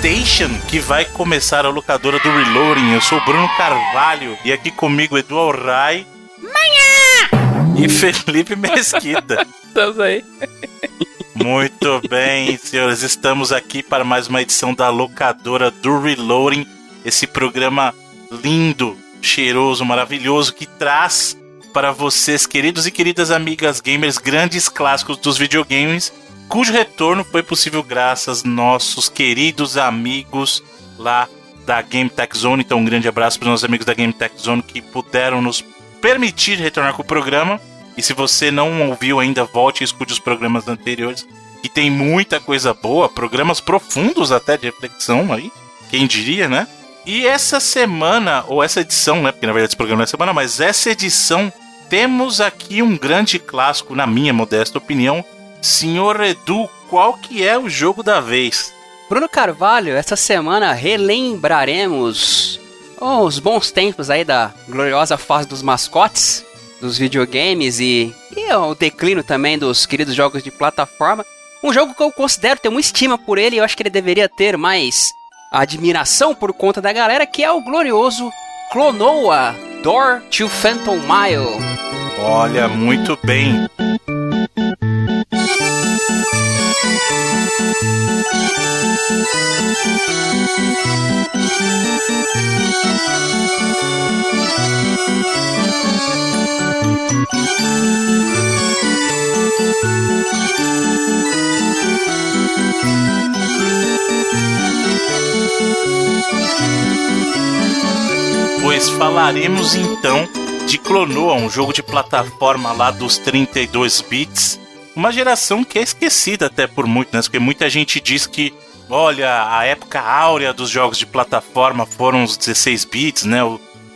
PlayStation que vai começar a locadora do Reloading. Eu sou o Bruno Carvalho e aqui comigo Edu Alray. Manhã! E Felipe Mesquita. Estamos aí. Muito bem, senhores. Estamos aqui para mais uma edição da locadora do Reloading. Esse programa lindo, cheiroso, maravilhoso que traz para vocês, queridos e queridas amigas gamers, grandes clássicos dos videogames cujo retorno foi possível graças nossos queridos amigos lá da Game Tech Zone. Então, um grande abraço para os nossos amigos da Game Tech Zone que puderam nos permitir retornar com o programa. E se você não ouviu ainda, volte e escute os programas anteriores, que tem muita coisa boa, programas profundos até de reflexão aí, quem diria, né? E essa semana, ou essa edição, né? Porque na verdade esse programa não é semana, mas essa edição temos aqui um grande clássico, na minha modesta opinião, Senhor Edu, qual que é o jogo da vez? Bruno Carvalho, essa semana relembraremos os bons tempos aí da gloriosa fase dos mascotes, dos videogames e, e o declínio também dos queridos jogos de plataforma. Um jogo que eu considero ter uma estima por ele, eu acho que ele deveria ter mais admiração por conta da galera, que é o glorioso Clonoa Door to Phantom Mile. Olha, muito bem. Pois falaremos então de Clonoa, um jogo de plataforma lá dos 32 bits. Uma geração que é esquecida até por muito, né? Porque muita gente diz que, olha, a época áurea dos jogos de plataforma foram os 16 bits, né?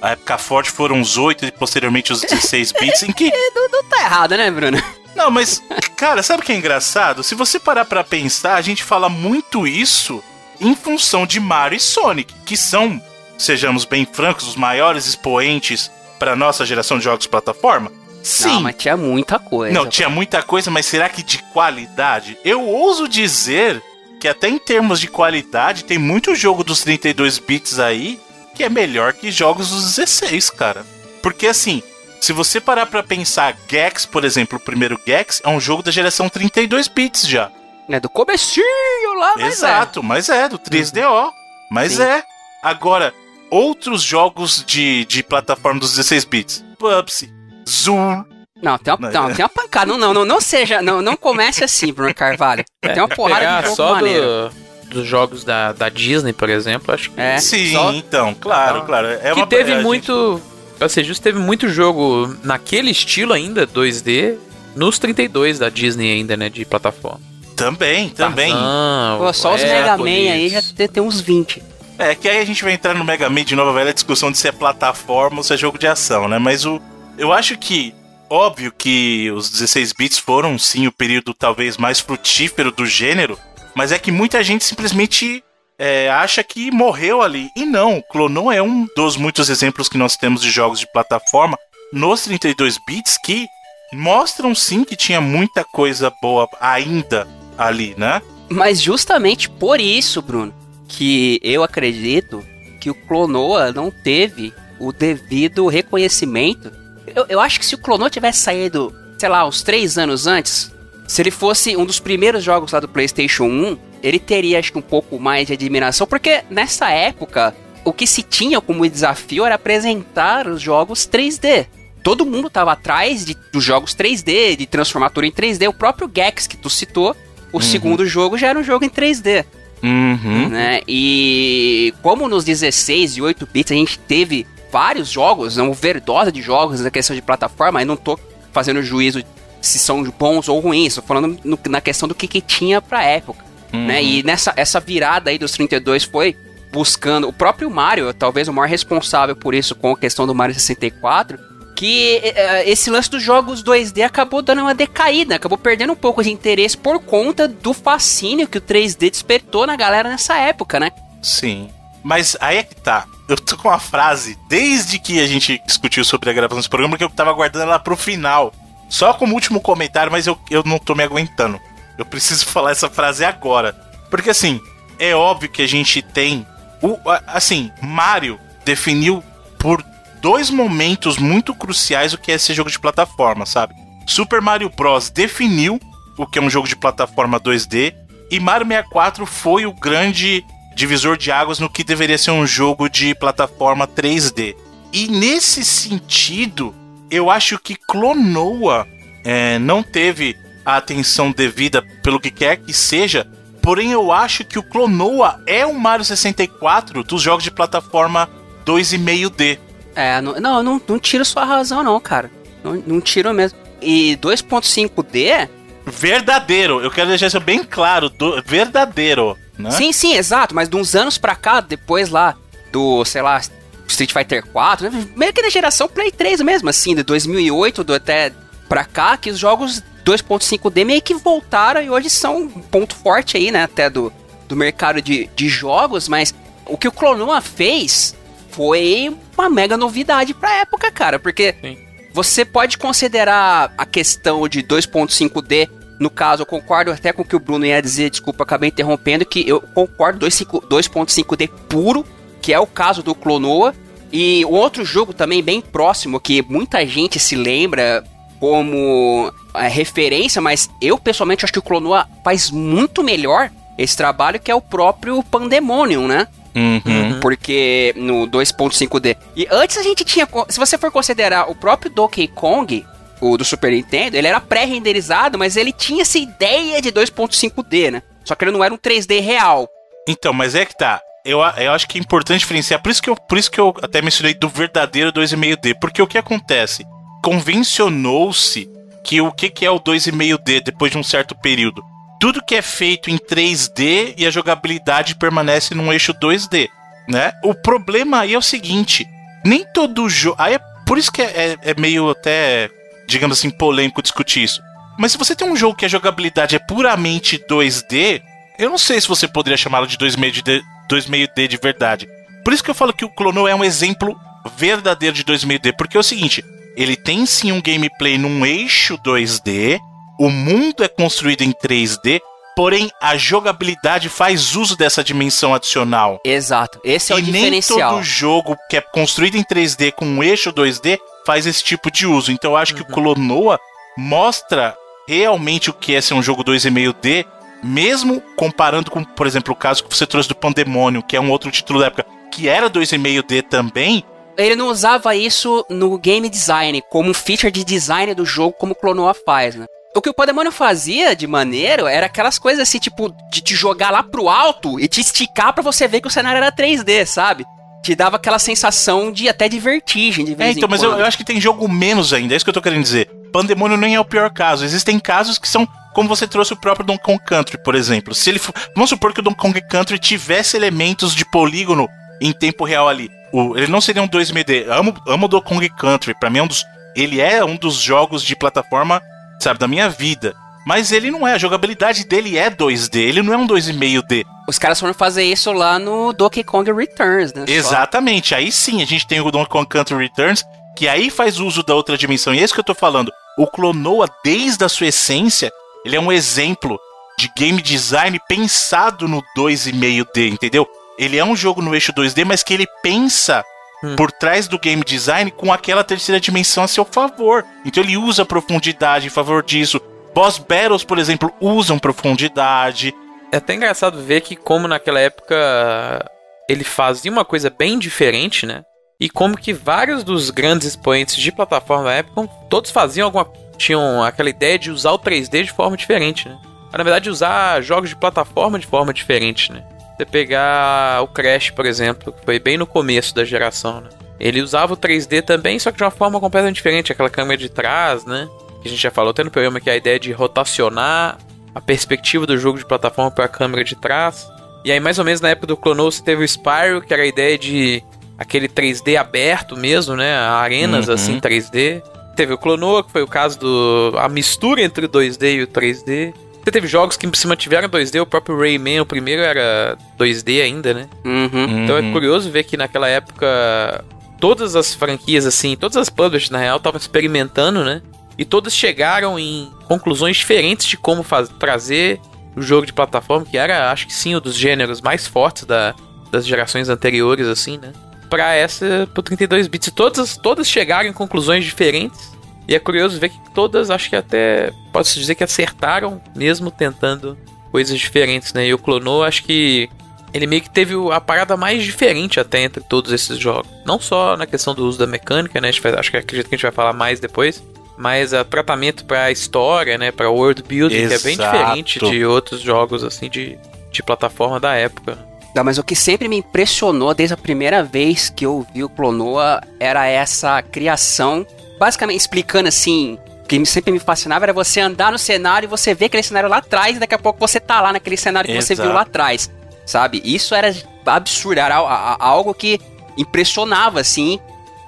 A época forte foram os 8 e posteriormente os 16 bits, em que... não, não tá errado, né, Bruno? Não, mas, cara, sabe o que é engraçado? Se você parar pra pensar, a gente fala muito isso em função de Mario e Sonic, que são, sejamos bem francos, os maiores expoentes para nossa geração de jogos de plataforma. Sim. Não, mas tinha muita coisa. Não, tinha muita coisa, mas será que de qualidade? Eu ouso dizer que até em termos de qualidade tem muito jogo dos 32 bits aí que é melhor que jogos dos 16, cara. Porque assim, se você parar para pensar, Gex, por exemplo, o primeiro Gex é um jogo da geração 32 bits já. É do comecinho lá, mas é. Exato, é. mas é, do 3DO. Mas Sim. é. Agora, outros jogos de, de plataforma dos 16 bits. Pupsi, Zoom. Não, tem uma, não, tem uma pancada. Não, não, não, não seja. Não, não comece assim, Bruno Carvalho. Tem uma porrada de jogo só maneiro. Do, dos jogos da, da Disney, por exemplo, acho que. É. Sim, só... então, claro, ah, claro. É que uma, teve muito. Gente... Pra ser justo, teve muito jogo naquele estilo ainda, 2D, nos 32 da Disney ainda, né, de plataforma. Também, também. Tarzan, Pô, só os Mega Man aí já tem, tem uns 20. É, que aí a gente vai entrar no Mega Man de novo, a velha discussão de se é plataforma ou se é jogo de ação, né? Mas o, eu acho que, óbvio que os 16 bits foram sim o período talvez mais frutífero do gênero, mas é que muita gente simplesmente é, acha que morreu ali. E não, Clonon é um dos muitos exemplos que nós temos de jogos de plataforma nos 32 bits que mostram sim que tinha muita coisa boa ainda ali, né? Mas justamente por isso, Bruno, que eu acredito que o Clonoa não teve o devido reconhecimento. Eu, eu acho que se o Clonoa tivesse saído, sei lá, uns três anos antes, se ele fosse um dos primeiros jogos lá do PlayStation 1, ele teria, acho que, um pouco mais de admiração, porque nessa época, o que se tinha como desafio era apresentar os jogos 3D. Todo mundo estava atrás de, dos jogos 3D, de transformar tudo em 3D. O próprio Gex que tu citou, o uhum. segundo jogo já era um jogo em 3D. Uhum. Né? E como nos 16 e 8 bits a gente teve vários jogos, uma overdose de jogos na questão de plataforma, eu não tô fazendo juízo se são bons ou ruins, tô falando no, na questão do que, que tinha pra época. Uhum. Né? E nessa essa virada aí dos 32 foi buscando o próprio Mario, talvez o maior responsável por isso com a questão do Mario 64, que uh, esse lance dos jogos 2D acabou dando uma decaída, acabou perdendo um pouco de interesse por conta do fascínio que o 3D despertou na galera nessa época, né? Sim. Mas aí é que tá. Eu tô com uma frase desde que a gente discutiu sobre a gravação desse programa que eu tava guardando ela pro final. Só como último comentário, mas eu, eu não tô me aguentando. Eu preciso falar essa frase agora. Porque assim, é óbvio que a gente tem. O, assim, Mario definiu por dois momentos muito cruciais o que é esse jogo de plataforma, sabe? Super Mario Bros. definiu o que é um jogo de plataforma 2D e Mario 64 foi o grande divisor de águas no que deveria ser um jogo de plataforma 3D. E nesse sentido, eu acho que Clonoa é, não teve a atenção devida pelo que quer que seja. Porém, eu acho que o Clonoa é o Mario 64 dos jogos de plataforma 2,5D. É, não, não, não, não tiro sua razão, não, cara. Não, não tiro mesmo. E 2.5D. Verdadeiro, eu quero deixar isso bem claro. Do, verdadeiro. Né? Sim, sim, exato. Mas de uns anos pra cá, depois lá do, sei lá, Street Fighter 4, né? meio que na geração Play 3 mesmo, assim, de 2008 do até pra cá, que os jogos 2.5D meio que voltaram e hoje são um ponto forte aí, né, até do, do mercado de, de jogos, mas o que o Clonoa fez foi uma mega novidade pra época, cara, porque Sim. você pode considerar a questão de 2.5D no caso, eu concordo até com o que o Bruno ia dizer, desculpa, acabei interrompendo, que eu concordo 2.5D puro, que é o caso do Clonoa. E um outro jogo também bem próximo, que muita gente se lembra como é, referência, mas eu pessoalmente acho que o Clonoa faz muito melhor esse trabalho, que é o próprio Pandemonium, né? Uhum. Porque no 2.5D. E antes a gente tinha. Se você for considerar o próprio Donkey Kong, o do Super Nintendo, ele era pré-renderizado, mas ele tinha essa ideia de 2.5D, né? Só que ele não era um 3D real. Então, mas é que tá. Eu, eu acho que é importante diferenciar. Por isso que eu, por isso que eu até mencionei do verdadeiro 2,5D. Porque o que acontece? Convencionou-se que o que, que é o 2,5D depois de um certo período? Tudo que é feito em 3D e a jogabilidade permanece num eixo 2D, né? O problema aí é o seguinte: nem todo jogo. Aí é por isso que é, é, é meio até, digamos assim, polêmico discutir isso. Mas se você tem um jogo que a jogabilidade é puramente 2D, eu não sei se você poderia chamá-lo de 2,5D, 2,5D de verdade. Por isso que eu falo que o Clono é um exemplo verdadeiro de 2,5D, porque é o seguinte, ele tem sim um gameplay num eixo 2D, o mundo é construído em 3D, porém a jogabilidade faz uso dessa dimensão adicional. Exato, esse é e o diferencial. nem todo jogo que é construído em 3D com um eixo 2D faz esse tipo de uso. Então eu acho uhum. que o Clonoa mostra realmente o que é ser um jogo 2,5D, mesmo comparando com, por exemplo, o caso que você trouxe do Pandemônio, que é um outro título da época, que era 2,5D também, ele não usava isso no game design, como um feature de design do jogo, como o Clonoa faz, né? O que o Pandemônio fazia de maneiro era aquelas coisas assim, tipo, de te jogar lá pro alto e te esticar para você ver que o cenário era 3D, sabe? Te dava aquela sensação de até de vertigem de vez é, então, mas eu, eu, acho que tem jogo menos ainda, é isso que eu tô querendo dizer. Pandemônio nem é o pior caso. Existem casos que são como você trouxe o próprio Donkey Kong Country, por exemplo. Se ele for, vamos supor que o Donkey Kong Country tivesse elementos de polígono em tempo real ali. O, ele não seria um 2D. Amo, amo do Kong Country. Para mim é um dos. Ele é um dos jogos de plataforma, sabe, da minha vida. Mas ele não é, a jogabilidade dele é 2D, ele não é um 2,5D. Os caras foram fazer isso lá no Donkey Kong Returns, né? Exatamente, Só. aí sim a gente tem o Donkey Kong Country Returns, que aí faz uso da outra dimensão. E é isso que eu tô falando. O Clonoa, desde a sua essência, ele é um exemplo de game design pensado no 2,5D, entendeu? Ele é um jogo no eixo 2D, mas que ele pensa hum. por trás do game design com aquela terceira dimensão a seu favor. Então ele usa profundidade em favor disso. Boss battles, por exemplo, usam profundidade. É até engraçado ver que como naquela época ele fazia uma coisa bem diferente, né? E como que vários dos grandes expoentes de plataforma da época, todos faziam alguma tinham aquela ideia de usar o 3D de forma diferente, né? Na verdade, usar jogos de plataforma de forma diferente, né? Você pegar o Crash, por exemplo, que foi bem no começo da geração, né? Ele usava o 3D também, só que de uma forma completamente diferente, aquela câmera de trás, né? Que a gente já falou até no programa que é a ideia de rotacionar a perspectiva do jogo de plataforma para a câmera de trás. E aí, mais ou menos na época do Clonoa, você teve o Spyro, que era a ideia de aquele 3D aberto mesmo, né? Arenas uhum. assim 3D. Teve o Clonoa, que foi o caso do a mistura entre o 2D e o 3D. Você teve jogos que se mantiveram 2D, o próprio Rayman, o primeiro era 2D ainda, né? Uhum. Então é uhum. curioso ver que naquela época todas as franquias, assim, todas as publishers na real estavam experimentando, né? E todas chegaram em conclusões diferentes de como trazer jogo de plataforma, que era, acho que sim, um dos gêneros mais fortes da, das gerações anteriores, assim, né? Pra essa, pro 32 bits. Todas, todas chegaram em conclusões diferentes. E é curioso ver que todas, acho que até, posso dizer que acertaram, mesmo tentando coisas diferentes, né? E o Clonou, acho que ele meio que teve a parada mais diferente até entre todos esses jogos. Não só na questão do uso da mecânica, né? Acho que acredito que a gente vai falar mais depois. Mas o tratamento pra história, né? Pra world building, Exato. que é bem diferente de outros jogos, assim, de, de plataforma da época. Não, mas o que sempre me impressionou desde a primeira vez que eu vi o Clonoa era essa criação, basicamente explicando assim, que sempre me fascinava era você andar no cenário e você ver aquele cenário lá atrás e daqui a pouco você tá lá naquele cenário que Exato. você viu lá atrás sabe? Isso era absurdo, era algo que impressionava, assim.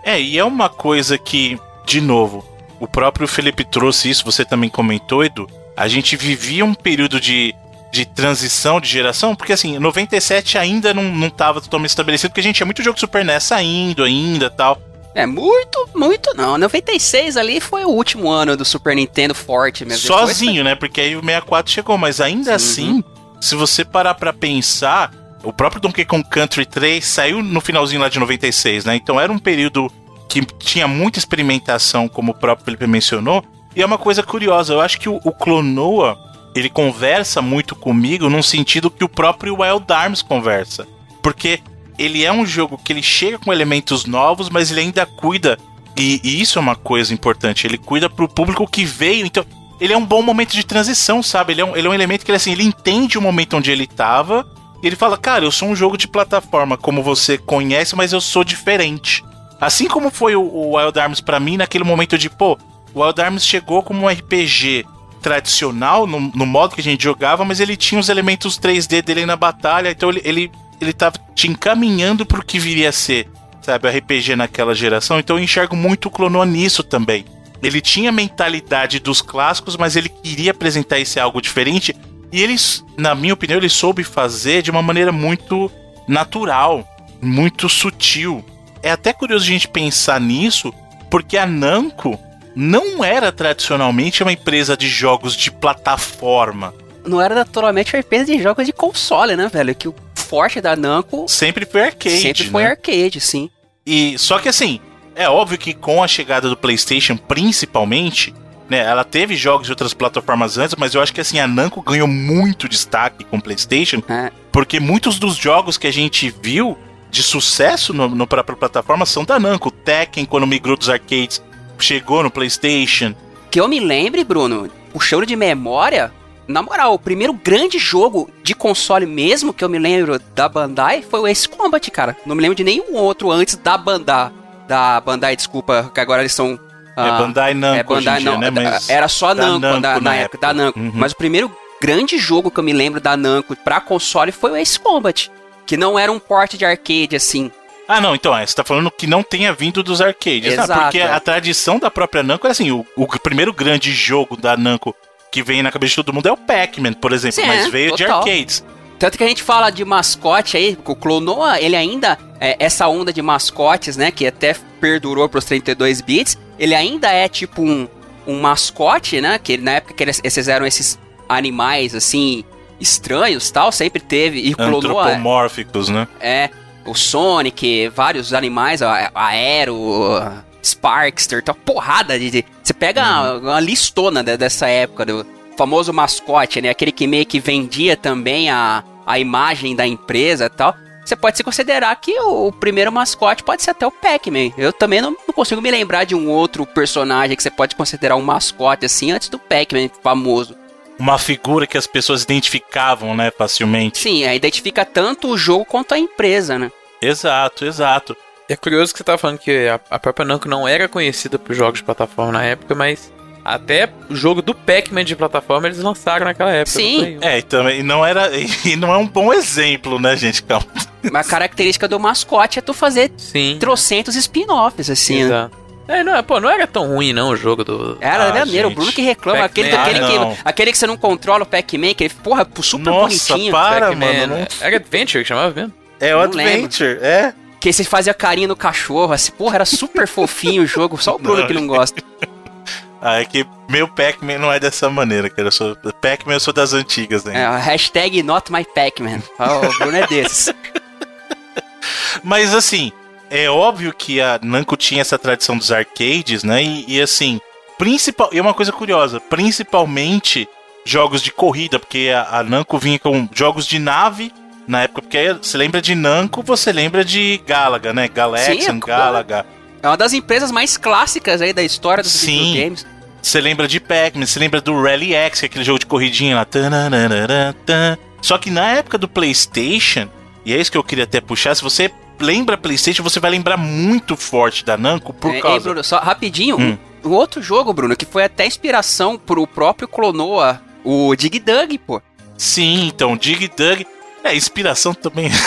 É, e é uma coisa que, de novo, o próprio Felipe trouxe isso, você também comentou, Edu. A gente vivia um período de, de transição de geração, porque assim, 97 ainda não, não tava totalmente estabelecido, porque a gente tinha muito jogo Super NES saindo ainda tal. É, muito, muito não. 96 ali foi o último ano do Super Nintendo forte mesmo. Sozinho, foi... né? Porque aí o 64 chegou, mas ainda Sim, assim, uhum se você parar para pensar, o próprio Donkey Kong Country 3 saiu no finalzinho lá de 96, né? Então era um período que tinha muita experimentação, como o próprio Felipe mencionou. E é uma coisa curiosa, eu acho que o, o Clonoa, ele conversa muito comigo num sentido que o próprio Wild Arms conversa. Porque ele é um jogo que ele chega com elementos novos, mas ele ainda cuida, e, e isso é uma coisa importante, ele cuida pro público que veio. Então, ele é um bom momento de transição, sabe? Ele é um, ele é um elemento que ele, assim, ele entende o momento onde ele tava. E ele fala, cara, eu sou um jogo de plataforma, como você conhece, mas eu sou diferente. Assim como foi o, Wild Arms para mim naquele momento de, pô, o Wild Arms chegou como um RPG tradicional, no, no, modo que a gente jogava, mas ele tinha os elementos 3D dele na batalha, então ele, ele, ele tava te encaminhando pro que viria a ser, sabe, RPG naquela geração. Então eu enxergo muito o Clonoa nisso também. Ele tinha a mentalidade dos clássicos, mas ele queria apresentar esse algo diferente. E eles, na minha opinião, ele soube fazer de uma maneira muito natural, muito sutil. É até curioso a gente pensar nisso, porque a Namco não era tradicionalmente uma empresa de jogos de plataforma. Não era naturalmente uma empresa de jogos de console, né, velho? Que o forte da Namco sempre foi arcade. Sempre foi né? arcade, sim. E só que assim, é óbvio que com a chegada do PlayStation, principalmente, né, ela teve jogos de outras plataformas antes, mas eu acho que assim a Namco ganhou muito destaque com o PlayStation, é. porque muitos dos jogos que a gente viu de sucesso no, no próprio plataforma são da Namco. Tekken, quando migrou dos arcades, chegou no PlayStation. Que eu me lembre, Bruno, puxando de memória, na moral, o primeiro grande jogo de console mesmo que eu me lembro da Bandai foi o Ace Combat, cara. Não me lembro de nenhum outro antes da Bandai da Bandai, desculpa, que agora eles são. é ah, Bandai Namco, é Bandai, não, dia, né? Era só Namco, Namco na, na, época, da Namco. Uhum. Mas o primeiro grande jogo que eu me lembro da Namco pra console foi o Ace Combat, que não era um port de arcade assim. Ah, não, então, é, você tá falando que não tenha vindo dos arcades. Exato, ah, porque é. a tradição da própria Namco era assim, o, o, primeiro grande jogo da Namco que vem na cabeça de todo mundo é o Pac-Man, por exemplo, Sim, mas veio total. de arcades. Tanto que a gente fala de mascote aí, o Clonoa, ele ainda, é, essa onda de mascotes, né, que até perdurou pros 32 bits, ele ainda é tipo um, um mascote, né, que na época que eles, esses eram esses animais, assim, estranhos tal, sempre teve. E Clonoa... Antropomórficos, né? É, o Sonic, vários animais, a, a Aero... Sparkster, tá porrada de. Você pega uhum. uma, uma, listona dessa época do famoso mascote, né? Aquele que meio que vendia também a, a imagem da empresa e tal, você pode se considerar que o, o primeiro mascote pode ser até o Pac-Man. Eu também não, não, consigo me lembrar de um outro personagem que você pode considerar um mascote assim antes do Pac-Man famoso. Uma figura que as pessoas identificavam, né, facilmente. Sim, é, identifica tanto o jogo quanto a empresa, né? Exato, exato. É curioso que você tá falando que a, a própria Namco não era conhecida por jogos de plataforma na época, mas até o jogo do Pac-Man de plataforma eles lançaram naquela época. Sim. É, e também não era. E não é um bom exemplo, né, gente? Calma. Uma característica do mascote é tu fazer Sim. trocentos spin-offs, assim. Né? É, não, pô, não era tão ruim não o jogo do. Era ah, maneiro, o Bruno que reclama, aquele, aquele, ah, que, aquele que você não controla o Pac-Man, que ele, porra, super Nossa, bonitinho. para, mano. Não... Era Adventure que chamava mesmo? É o Adventure, lembro. é. Que você fazia carinho no cachorro, assim, porra, era super fofinho o jogo, só o Bruno não. que não gosta. Ah, é que meu Pac-Man não é dessa maneira, cara. Eu sou Pac-Man, eu sou das antigas, né? É, hashtag not my Pac-Man. O Bruno é desses. Mas assim, é óbvio que a Namco tinha essa tradição dos arcades, né? E, e assim, principal, e é uma coisa curiosa, principalmente jogos de corrida, porque a, a Namco vinha com jogos de nave na época, porque você lembra de Namco, você lembra de Galaga, né? Galaxian, Sim, é Galaga. É uma das empresas mais clássicas aí da história dos Sim. videogames. Você lembra de Pac-Man, você lembra do Rally X, que é aquele jogo de corridinha lá. Só que na época do PlayStation, e é isso que eu queria até puxar, se você lembra PlayStation, você vai lembrar muito forte da Namco por É, ei, causa. Bruno, só rapidinho, Hum. um, um outro jogo, Bruno, que foi até inspiração pro próprio Clonoa, o Dig Dug, pô. Sim, então, Dig Dug. É, inspiração também.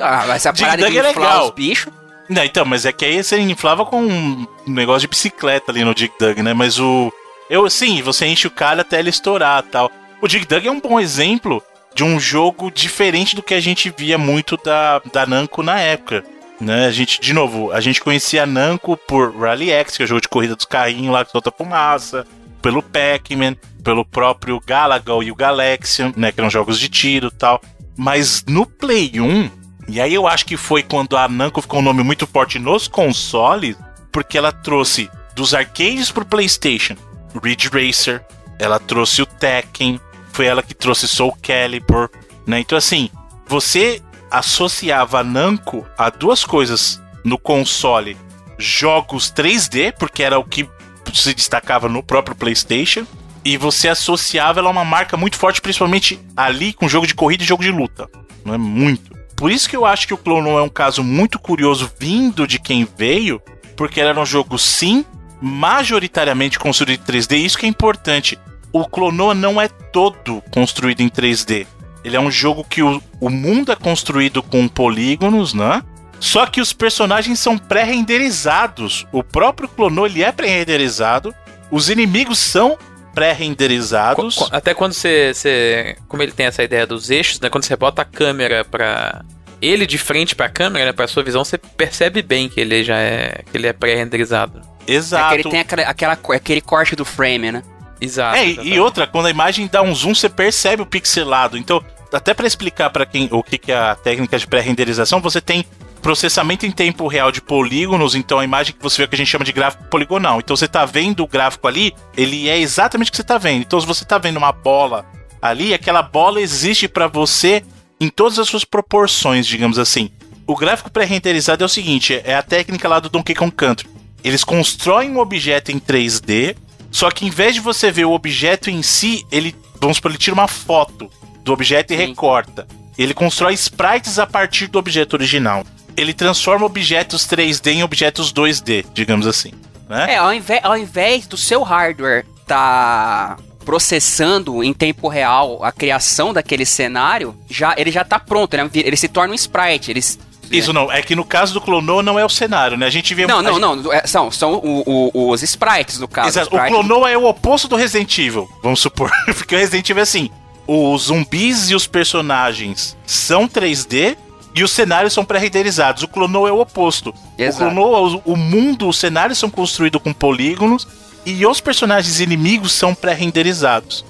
Ah, essa Dig parada de Dug é inflar legal. os bichos. Não, então, mas é que aí você inflava com um negócio de bicicleta ali no Dig Dug, né? Mas o. Eu, sim, você enche o cara até ele estourar tal. O Dig Dug é um bom exemplo de um jogo diferente do que a gente via muito da, da Namco na época. Né? A gente, de novo, a gente conhecia a Namco por Rally X, que é o jogo de corrida dos carrinhos lá que solta fumaça, pelo Pac-Man, pelo próprio Galaga e o Galaxian, né? Que eram jogos de tiro e tal. Mas no Play 1, e aí eu acho que foi quando a Namco ficou um nome muito forte nos consoles, porque ela trouxe dos arcades pro PlayStation Ridge Racer, ela trouxe o Tekken, foi ela que trouxe Soul Calibur, né? Então assim, você associava Namco a duas coisas no console: jogos 3D, porque era o que se destacava no próprio PlayStation, e você associava ela a uma marca muito forte, principalmente ali com jogo de corrida e jogo de luta. Não é muito. Por isso que eu acho que o Clono é um caso muito curioso vindo de quem veio, porque era um jogo sim majoritariamente construído em 3D, isso que é importante. O Clonoa não é todo construído em 3D. Ele é um jogo que o, o mundo é construído com polígonos, né? Só que os personagens são pré-renderizados. O próprio Clonoa ele é pré-renderizado. Os inimigos são pré-renderizados. Até quando você, você- Como ele tem essa ideia dos eixos, né? Quando você bota a câmera pra. Ele de frente pra câmera, né? Pra sua visão, você percebe bem que ele já é. que ele é pré-renderizado. É Exato. que ele tem aquela, aquela, aquele corte do frame, né? Exato. É, e- exatamente. e outra, quando a imagem dá um zoom, você percebe o pixelado. Então, até para explicar para quem o que, que é a técnica de pré-renderização, você tem processamento em tempo real de polígonos, então a imagem que você vê que a gente chama de gráfico poligonal. Então você tá vendo o gráfico ali, ele é exatamente o que você tá vendo. Então se você tá vendo uma bola ali, aquela bola existe para você em todas as suas proporções, digamos assim. O gráfico pré-renderizado é o seguinte, é a técnica lá do Donkey Kong Country. Eles constroem um objeto em 3D, só que em vez de você ver o objeto em si, ele, vamos supor, ele tira uma foto do objeto e Sim. recorta. Ele constrói sprites a partir do objeto original. Ele transforma objetos 3D em objetos 2D, digamos assim. Né? É, ao invés, ao invés do seu hardware tá processando em tempo real a criação daquele cenário, já ele já tá pronto, né? ele se torna um sprite. Eles, Isso não, é que no caso do Clonoa não é o cenário, né? A gente vê Não, a não, gente- não. é, são são o- o- os sprites, no caso. Exato. O Clonoa é o oposto do Resident Evil, vamos supor. Porque o Resident Evil é assim: os zumbis e os personagens são 3D e os cenários são pré-renderizados. O Clonoa é o oposto. Exato. O Clonoa, o, o mundo, os cenários são construídos com polígonos e os personagens inimigos são pré-renderizados.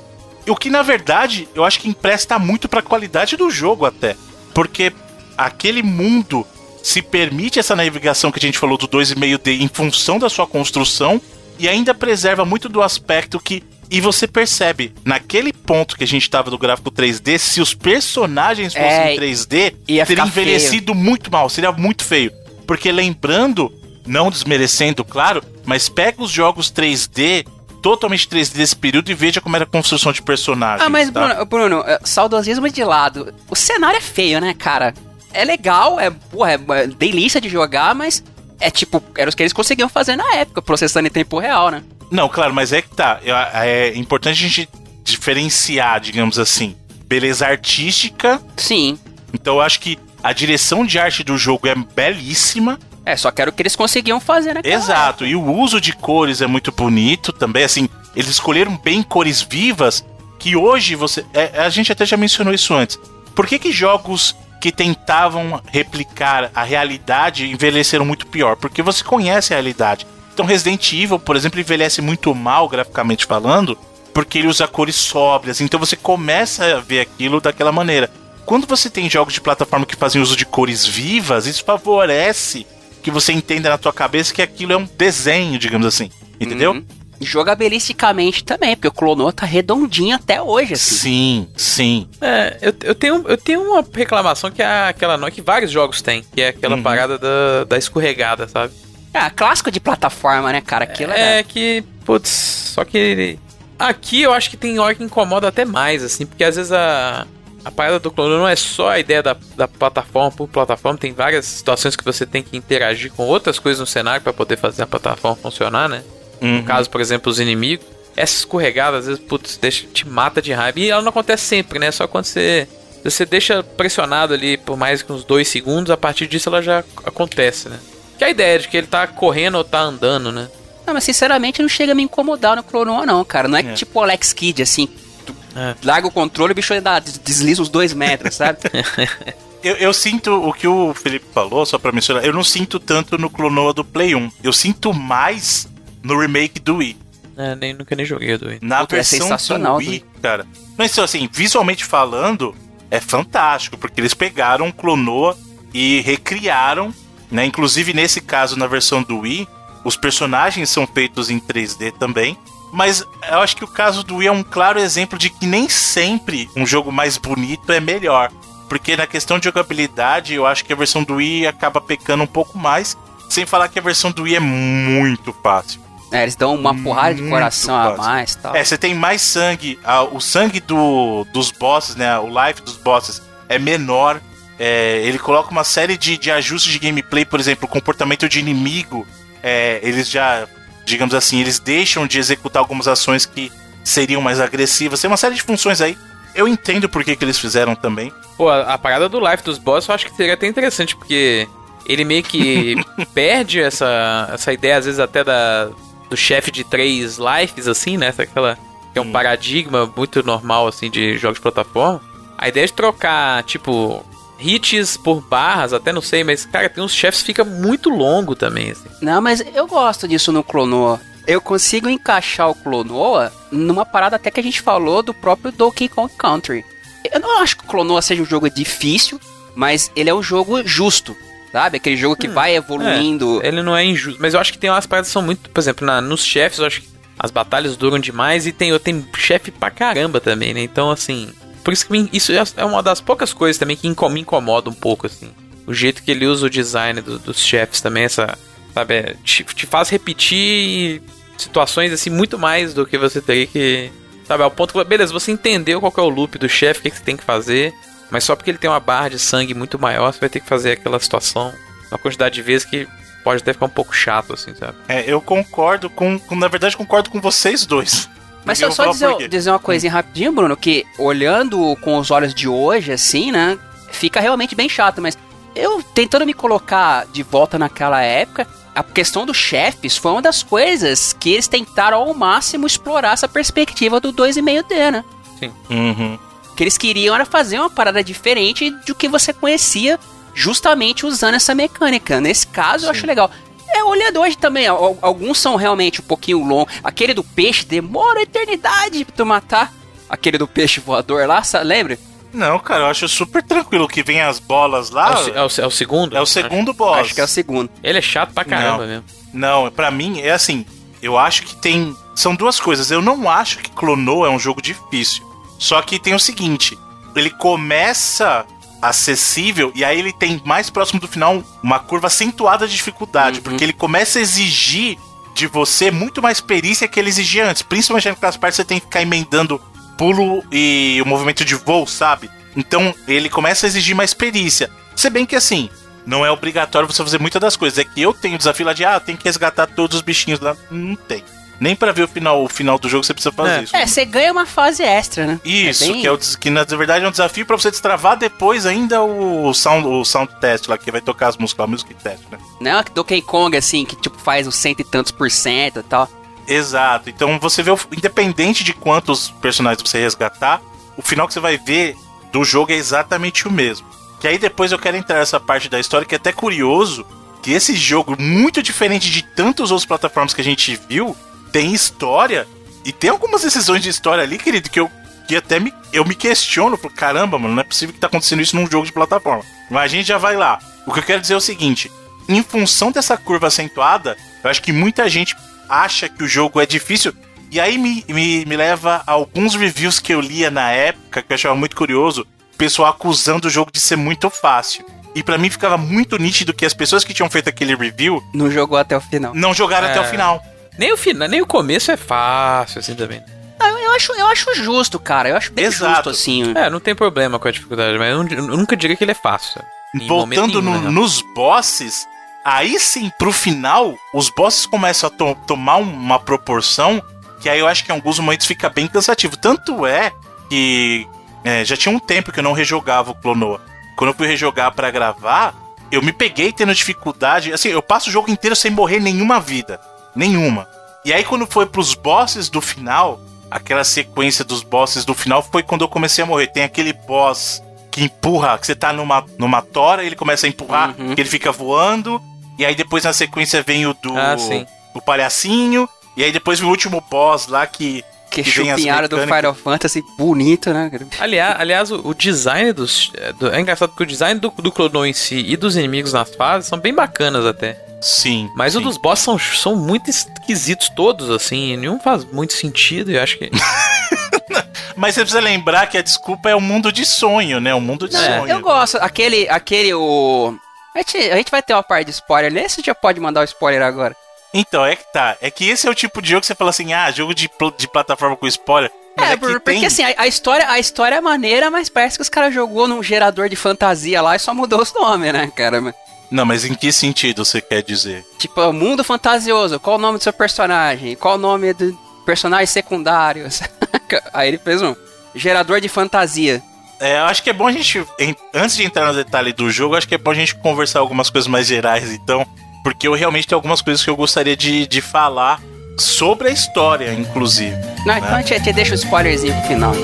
O que na verdade eu acho que empresta muito pra qualidade do jogo até. Porque aquele mundo se permite essa navegação que a gente falou do 2,5D em função da sua construção e ainda preserva muito do aspecto que. E você percebe, naquele ponto que a gente tava do gráfico 3D, se os personagens fossem É, em 3D, ia teria ficar feio. envelhecido muito mal, seria muito feio. Porque lembrando, não desmerecendo, claro, mas pega os jogos 3D, totalmente 3D desse período e veja como era a construção de personagens. Ah, mas tá? Bruno, Bruno, é, saudosismo de lado. O cenário é feio, né, cara? É legal, é, porra, é, é delícia de jogar, mas é tipo, era o que eles conseguiam fazer na época, processando em tempo real, né? Não, claro, mas é que tá. É importante a gente diferenciar, digamos assim, beleza artística. Sim. Então eu acho que a direção de arte do jogo é belíssima. É, só que era o que eles conseguiam fazer naquela Exato. E o uso de cores é muito bonito também. Assim, eles escolheram bem cores vivas que hoje você. é, a gente até já mencionou isso antes. Por que, que jogos que tentavam replicar a realidade envelheceram muito pior? Porque você conhece a realidade. Então Resident Evil, por exemplo, envelhece muito mal graficamente falando, porque ele usa cores sóbrias. Então você começa a ver aquilo daquela maneira. Quando você tem jogos de plataforma que fazem uso de cores vivas, isso favorece que você entenda na tua cabeça que aquilo é um desenho, digamos assim. Entendeu? Uhum. Jogabilisticamente também, porque o Clonoa tá redondinho até hoje, assim. Sim, sim. É, eu, eu, tenho, eu tenho uma reclamação que é aquela não que vários jogos têm, que é aquela uhum. parada da, da escorregada, sabe? É, clássico de plataforma, né, cara? Aquilo é, é que, putz, só que aqui eu acho que tem hora que incomoda até mais, assim, porque às vezes a, a parada do clone não é só a ideia da, da plataforma por plataforma, tem várias situações que você tem que interagir com outras coisas no cenário para poder fazer a plataforma funcionar, né? Uhum. No caso, por exemplo, os inimigos. Essa escorregada, às vezes, putz, deixa, te mata de raiva. E ela não acontece sempre, né? Só quando você, você deixa pressionado ali por mais que uns dois segundos, a partir disso ela já acontece, né? Que é a ideia de que ele tá correndo ou tá andando, né? Não, mas sinceramente não chega a me incomodar no Clonoa, não, cara. Não é, é. tipo o Alex Kidd, assim, é. larga o controle e o bicho dá, desliza os dois metros, sabe? eu, eu, sinto o que o Felipe falou, só pra mencionar, eu não sinto tanto no Clonoa do Play 1. Eu sinto mais no remake do Wii. É, nem, nunca nem joguei do Wii. Na Puta, é versão é do Wii, do... cara. Mas assim, visualmente falando, é fantástico, porque eles pegaram, Clonoa e recriaram, né? Inclusive nesse caso, na versão do Wii, os personagens são feitos em 3D também. Mas eu acho que o caso do Wii é um claro exemplo de que nem sempre um jogo mais bonito é melhor. Porque na questão de jogabilidade, eu acho que a versão do Wii acaba pecando um pouco mais. Sem falar que a versão do Wii é muito fácil. É, eles dão uma porrada de coração fácil. a mais tal. É, você tem mais sangue. o sangue do, dos bosses, né? O life dos bosses é menor. É, ele coloca uma série de, de ajustes de gameplay, por exemplo, o comportamento de inimigo. É, eles já digamos assim, eles deixam de executar algumas ações que seriam mais agressivas. Tem uma série de funções aí. Eu entendo por que, que eles fizeram também. Pô, a, a parada do life dos bosses eu acho que seria até interessante, porque ele meio que perde essa, essa ideia, às vezes, até da, do chefe de três lives, assim, né? Aquela, que é um hum. paradigma muito normal, assim, de jogos de plataforma. A ideia de trocar, tipo, hits por barras, até não sei, mas, cara, tem uns chefes que fica muito longo também, assim. Não, mas eu gosto disso no Clonoa. Eu consigo encaixar o Clonoa numa parada até que a gente falou do próprio Donkey Kong Country. Eu não acho que o Clonoa seja um jogo difícil, mas ele é um jogo justo. Sabe? Aquele jogo que hum, vai evoluindo. É, ele não é injusto. Mas eu acho que tem umas paradas que são muito. Por exemplo, na, nos chefes, eu acho que as batalhas duram demais e tem, tem chefe pra caramba também, né? Então, assim. Por isso que me, isso é, é uma das poucas coisas também que me incomoda um pouco, assim. O jeito que ele usa o design do, dos chefes também, essa. Sabe, é, te, te, faz repetir situações assim muito mais do que você teria que. Sabe, ao ponto que. Beleza, você entendeu qual é o loop do chefe, o que, que você tem que fazer. Mas só porque ele tem uma barra de sangue muito maior, você vai ter que fazer aquela situação uma quantidade de vezes que pode até ficar um pouco chato, assim, sabe? É, eu concordo com, com. Na verdade, concordo com vocês dois. Mas só, só dizer, dizer uma coisinha hum. rapidinho, Bruno, que olhando com os olhos de hoje, assim, né? Fica realmente bem chato, mas eu tentando me colocar de volta naquela época, a questão dos chefes foi uma das coisas que eles tentaram ao máximo explorar essa perspectiva do 2,5D, né? Sim. Uhum. O que eles queriam era fazer uma parada diferente do que você conhecia justamente usando essa mecânica. Nesse caso, Sim. eu acho legal. É, olhando hoje também, alguns são realmente um pouquinho longos. Aquele do peixe demora eternidade pra tu matar. Aquele do peixe voador lá, lembra? Não, cara, eu acho super tranquilo que vem as bolas lá. É o, é o, é o segundo? É o segundo acho, boss. Acho que é o segundo. Ele é chato pra caramba não, mesmo. Não, pra mim é assim. Eu acho que tem. São duas coisas. Eu não acho que Clonou é um jogo difícil. Só que tem o seguinte: ele começa acessível e aí ele tem mais próximo do final uma curva acentuada de dificuldade, uhum. porque ele começa a exigir de você muito mais perícia que ele exigia antes, principalmente naquelas partes que você tem que ficar emendando pulo e o movimento de voo, sabe? Então ele começa a exigir mais perícia. Se bem que assim, não é obrigatório você fazer muitas das coisas. É que eu tenho o desafio lá de, ah, tem que resgatar todos os bichinhos lá. Não tem. Nem para ver o final, o final do jogo você precisa fazer é. isso. É, você ganha uma fase extra, né? Isso, é que, é o, que na verdade é um desafio para você destravar depois ainda o sound, o sound test lá, que vai tocar as músicas, a music test, né? Não, que Donkey Kong, assim, que tipo faz os cento e tantos por cento e tal. Exato, então você vê, independente de quantos personagens você resgatar, o final que você vai ver do jogo é exatamente o mesmo. Que aí depois eu quero entrar nessa parte da história que é até curioso, que esse jogo, muito diferente de tantos outros plataformas que a gente viu, tem história. E tem algumas decisões de história ali, querido, que eu que até me, eu me questiono. Falo, Caramba, mano, não é possível que tá acontecendo isso num jogo de plataforma. Mas a gente já vai lá. O que eu quero dizer é o seguinte: em função dessa curva acentuada, eu acho que muita gente acha que o jogo é difícil. E aí me, me, me leva a alguns reviews que eu lia na época, que eu achava muito curioso, o pessoal acusando o jogo de ser muito fácil. E para mim ficava muito nítido que as pessoas que tinham feito aquele review. Não jogou até o final. Não jogaram é. até o é. final. Nem o final, nem o começo é fácil, assim também. Ah, eu, eu, acho, eu acho justo, cara. Eu acho bem Exato. justo, assim. É, não tem problema com a dificuldade, mas eu, eu nunca diria que ele é fácil. Voltando nenhum, no, né? nos bosses, aí sim, pro final, os bosses começam a to tomar uma proporção que aí eu acho que em alguns momentos fica bem cansativo. Tanto é que é, já tinha um tempo que eu não rejogava o Clonoa. Quando eu fui rejogar para gravar, eu me peguei tendo dificuldade. Assim, eu passo o jogo inteiro sem morrer nenhuma vida. Nenhuma. E aí, quando foi pros bosses do final, aquela sequência dos bosses do final foi quando eu comecei a morrer. Tem aquele boss que empurra, que você tá numa, numa tora, ele começa a empurrar, uhum. ele fica voando. E aí depois na sequência vem o do ah, o palhacinho. E aí depois o último boss lá que que, que chupinhara do Final Fantasy bonito, né? Aliás, aliás o, o design dos. É, do, é engraçado porque o design do, do Clonon em si e dos inimigos nas fases são bem bacanas até. Sim. Mas sim. os dos boss são, são muito esquisitos todos, assim. Nenhum faz muito sentido, eu acho que. Mas você precisa lembrar que a desculpa é o um mundo de sonho, né? O um mundo de é. sonho. Eu gosto. Aquele. aquele o... A gente, a gente vai ter uma parte de spoiler nesse já pode mandar o spoiler agora. Então, é que tá. É que esse é o tipo de jogo que você fala assim, ah, jogo de, de plataforma com spoiler. É, é porque tem... assim, a, a, história, a história é maneira, mas parece que os caras jogou num gerador de fantasia lá e só mudou os nomes, né, cara? Não, mas em que sentido você quer dizer? Tipo, mundo fantasioso, qual o nome do seu personagem? Qual o nome do personagem secundário? Aí ele fez um gerador de fantasia. É, eu acho que é bom a gente, antes de entrar no detalhe do jogo, acho que é bom a gente conversar algumas coisas mais gerais, então. Porque eu realmente tenho algumas coisas que eu gostaria de, de falar sobre a história, inclusive. Não, né? então a gente, a gente deixa o um spoilerzinho pro final.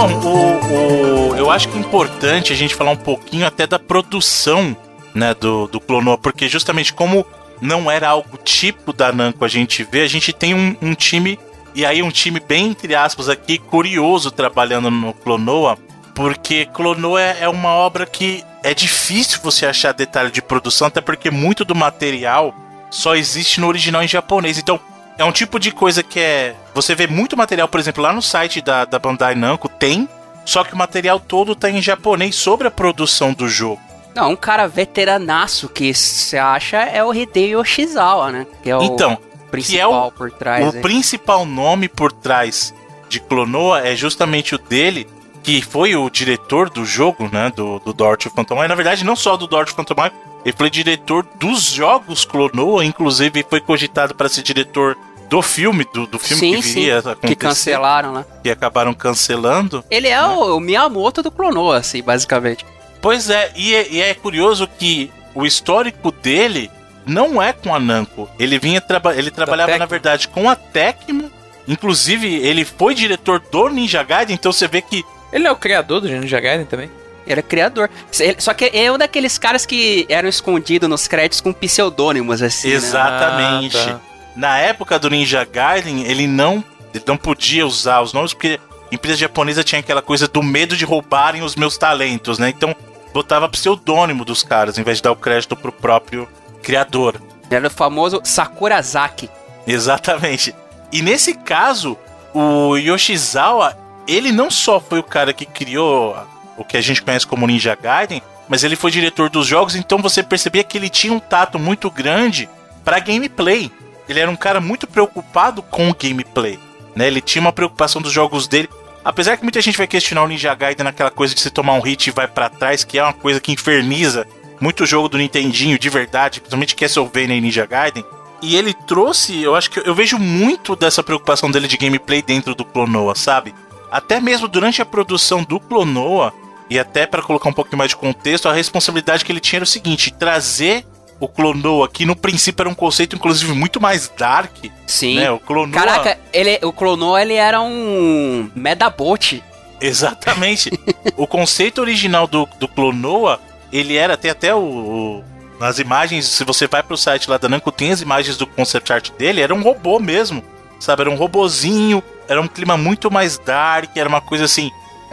Bom, o, o, eu acho que é importante a gente falar um pouquinho até da produção né, do, do Clonoa, porque justamente como não era algo tipo da Namco a gente vê, a gente tem um, um time, e aí um time bem, entre aspas, aqui, curioso trabalhando no Clonoa, porque Clonoa é, é uma obra que é difícil você achar detalhe de produção, até porque muito do material só existe no original em japonês. Então, é um tipo de coisa que é. Você vê muito material, por exemplo, lá no site da, da Bandai Namco tem, só que o material todo tá em japonês sobre a produção do jogo. Não, um cara veteranaço que você acha é o Hideo Yoshizawa, né? Que é o então, principal é o, por trás. O aí. principal nome por trás de Clonoa é justamente o dele, que foi o diretor do jogo, né? Do, do Dort Phantom Na verdade, não só do Dort Phantom ele foi diretor dos jogos Clonoa, inclusive foi cogitado para ser diretor do filme, do, do filme sim, que viria sim, Que cancelaram, né? Que acabaram cancelando. Ele é né? o, o, Miyamoto do Clonoa, assim, basicamente. Pois é e, é, e é curioso que o histórico dele não é com a Namco. Ele vinha traba ele trabalhava na verdade com a Tecmo. Inclusive, ele foi diretor do Ninja Gaiden, então você vê que ele é o criador do Ninja Gaiden também. Ele é criador. Só que é um daqueles caras que eram escondidos nos créditos com pseudônimos, assim. Né? Exatamente. Né? Ah, tá. Na época do Ninja Gaiden, ele não, ele não podia usar os nomes porque a empresa japonesa tinha aquela coisa do medo de roubarem os meus talentos, né? Então botava pseudônimo dos caras em vez de dar o crédito pro próprio criador. Era o famoso Sakurazaki. Exatamente. E nesse caso, o Yoshizawa, ele não só foi o cara que criou o que a gente conhece como Ninja Gaiden, mas ele foi diretor dos jogos, então você percebia que ele tinha um tato muito grande para gameplay ele era um cara muito preocupado com o gameplay. Né? Ele tinha uma preocupação dos jogos dele. Apesar que muita gente vai questionar o Ninja Gaiden naquela coisa de você tomar um hit e vai para trás, que é uma coisa que inferniza muito jogo do Nintendinho de verdade, principalmente Castlevania e Ninja Gaiden. E ele trouxe, eu acho que eu vejo muito dessa preocupação dele de gameplay dentro do Clonoa, sabe? Até mesmo durante a produção do Clonoa, e até para colocar um pouquinho mais de contexto, a responsabilidade que ele tinha era o seguinte: trazer o Clonoa, que no princípio era um conceito, inclusive, muito mais dark. Sim. Né? O Clonoa... Caraca, ele, o Clonoa ele era um Medabot. Exatamente. o conceito original do, do Clonoa, ele era, tem até o, o, Nas imagens, se você vai pro site lá da Namco, tem as imagens do concept art dele, era um robô mesmo. Sabe, era um robozinho, era um clima muito mais dark, era uma coisa assim.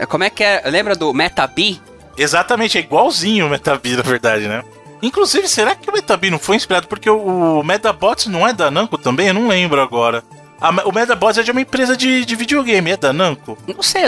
Como é que é? Lembra do Metabi? Exatamente, é igualzinho o Metabi, na verdade, né? Inclusive, será que o Metabi não foi inspirado? Porque o, o Metabots não é da Namco também? Eu não lembro agora. A, o Metabots é de uma empresa de, de videogame, é da Namco? Não sei,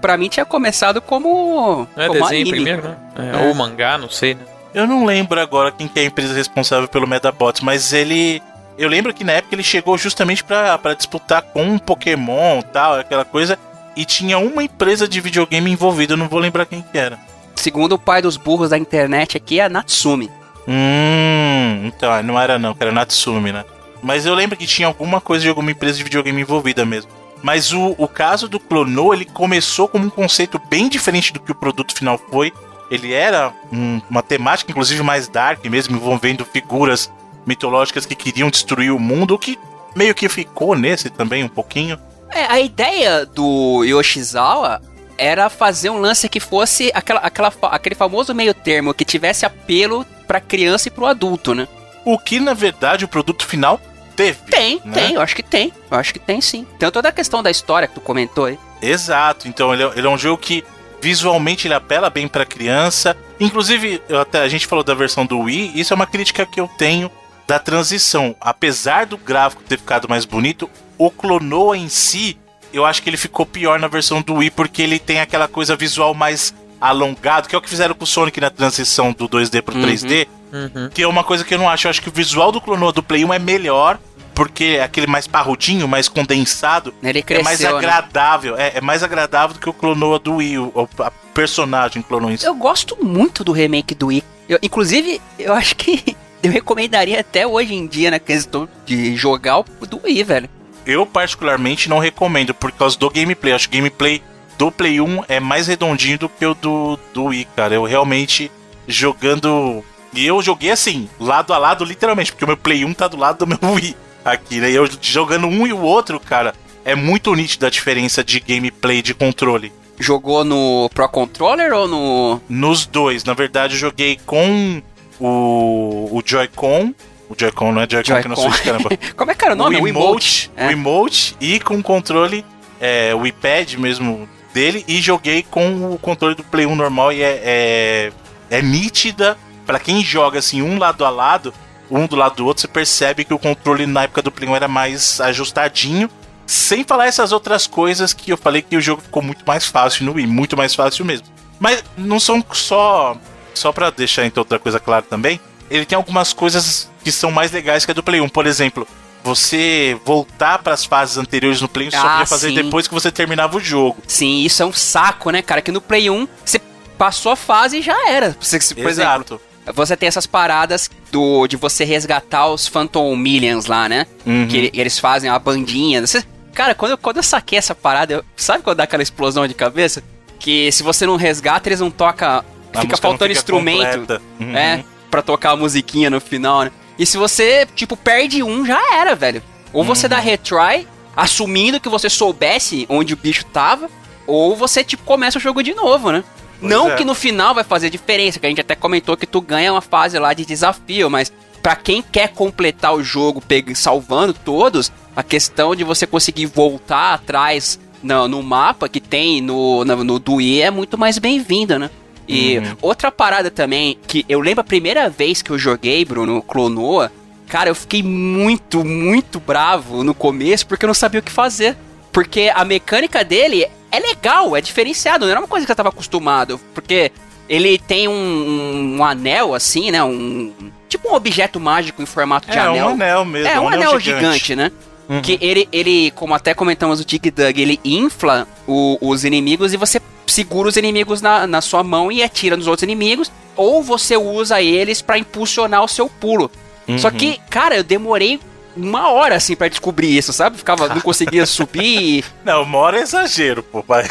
pra mim tinha começado como. É como desenho anime. primeiro, né? É, é. Ou mangá, não sei, né? Eu não lembro agora quem que é a empresa responsável pelo Metabots, mas ele. Eu lembro que na época ele chegou justamente para disputar com um Pokémon tal, aquela coisa. E tinha uma empresa de videogame envolvida, eu não vou lembrar quem que era. Segundo o pai dos burros da internet aqui, é a Natsumi. Hum, então, não era não, que era Natsumi, né? Mas eu lembro que tinha alguma coisa de alguma empresa de videogame envolvida mesmo. Mas o, o caso do Clono, ele começou como um conceito bem diferente do que o produto final foi. Ele era um, uma temática, inclusive, mais dark mesmo, envolvendo figuras mitológicas que queriam destruir o mundo, o que meio que ficou nesse também um pouquinho. É, a ideia do Yoshizawa era fazer um lance que fosse aquela, aquela, aquele famoso meio termo, que tivesse apelo pra criança e pro adulto, né? O que, na verdade, o produto final teve. Tem, né? tem, eu acho que tem. Eu acho que tem sim. Tem toda a questão da história que tu comentou aí. Exato, então ele é, ele é um jogo que visualmente ele apela bem pra criança. Inclusive, até a gente falou da versão do Wii, isso é uma crítica que eu tenho da transição. Apesar do gráfico ter ficado mais bonito, o Clonoa em si eu acho que ele ficou pior na versão do Wii porque ele tem aquela coisa visual mais alongado, que é o que fizeram com o Sonic na transição do 2D pro uhum, 3D, uhum. que é uma coisa que eu não acho. Eu acho que o visual do Clonoa do Play 1 é melhor, porque é aquele mais parrudinho, mais condensado, ele cresceu, é mais né? agradável, né? é, é, mais agradável do que o Clonoa do Wii, o, a personagem Clonoa. Eu gosto muito do remake do Wii. Eu, inclusive, eu acho que eu recomendaria até hoje em dia na questão de jogar o do Wii, velho eu particularmente não recomendo por causa do gameplay. Acho que o gameplay do Play 1 é mais redondinho do que o do, do Wii, cara. Eu realmente jogando. E eu joguei assim, lado a lado, literalmente, porque o meu Play 1 tá do lado do meu Wii aqui, né? E eu jogando um e o outro, cara, é muito nítida a diferença de gameplay de controle. Jogou no Pro Controller ou no. Nos dois. Na verdade, eu joguei com o, o Joy-Con o Joy-Con não é Joy-Con Joy que não Switch, caramba. Como é que era o nome? O emote. O emote é. e com o controle, é, o iPad mesmo dele. E joguei com o controle do Play 1 normal e é, é, é nítida. para quem joga assim, um lado a lado, um do lado do outro, você percebe que o controle na época do Play 1 era mais ajustadinho. Sem falar essas outras coisas que eu falei que o jogo ficou muito mais fácil no Wii, muito mais fácil mesmo. Mas não são só. Só pra deixar então outra coisa clara também, ele tem algumas coisas que são mais legais que a do Play 1. Por exemplo, você voltar para as fases anteriores no Play 1 só ah, podia fazer sim. depois que você terminava o jogo. Sim, isso é um saco, né, cara? Que no Play 1 você passou a fase e já era. Você, por Exato. exemplo, você tem essas paradas do de você resgatar os Phantom Millions lá, né? Uhum. Que, eles fazem a bandinha. Você, cara, quando eu, quando eu saquei essa parada, eu, sabe quando dá aquela explosão de cabeça? Que se você não resgata, eles não tocam. fica faltando fica instrumento. Uhum. É para tocar a musiquinha no final, né? E se você, tipo, perde um, já era, velho. Ou você uhum. dá retry, assumindo que você soubesse onde o bicho tava, ou você, tipo, começa o jogo de novo, né? Pois Não é. que no final vai fazer diferença, que a gente até comentou que tu ganha uma fase lá de desafio, mas para quem quer completar o jogo salvando todos, a questão de você conseguir voltar atrás no, no mapa que tem no, no, no Dui é muito mais bem-vinda, né? E uhum. outra parada também, que eu lembro a primeira vez que eu joguei, Bruno, Clonoa, cara, eu fiquei muito, muito bravo no começo porque eu não sabia o que fazer. Porque a mecânica dele é legal, é diferenciado, não era uma coisa que eu tava acostumado. Porque ele tem um, um anel assim, né? Um. Tipo um objeto mágico em formato de é, anel. É um anel mesmo. É, um, um anel, anel gigante. gigante. né? Uhum. Que ele, ele, como até comentamos o Dig Dug, ele infla o, os inimigos e você segura os inimigos na, na sua mão e atira nos outros inimigos. Ou você usa eles para impulsionar o seu pulo. Uhum. Só que, cara, eu demorei uma hora assim para descobrir isso, sabe? Ficava, não conseguia subir. Não, uma hora é exagero, pô, pai.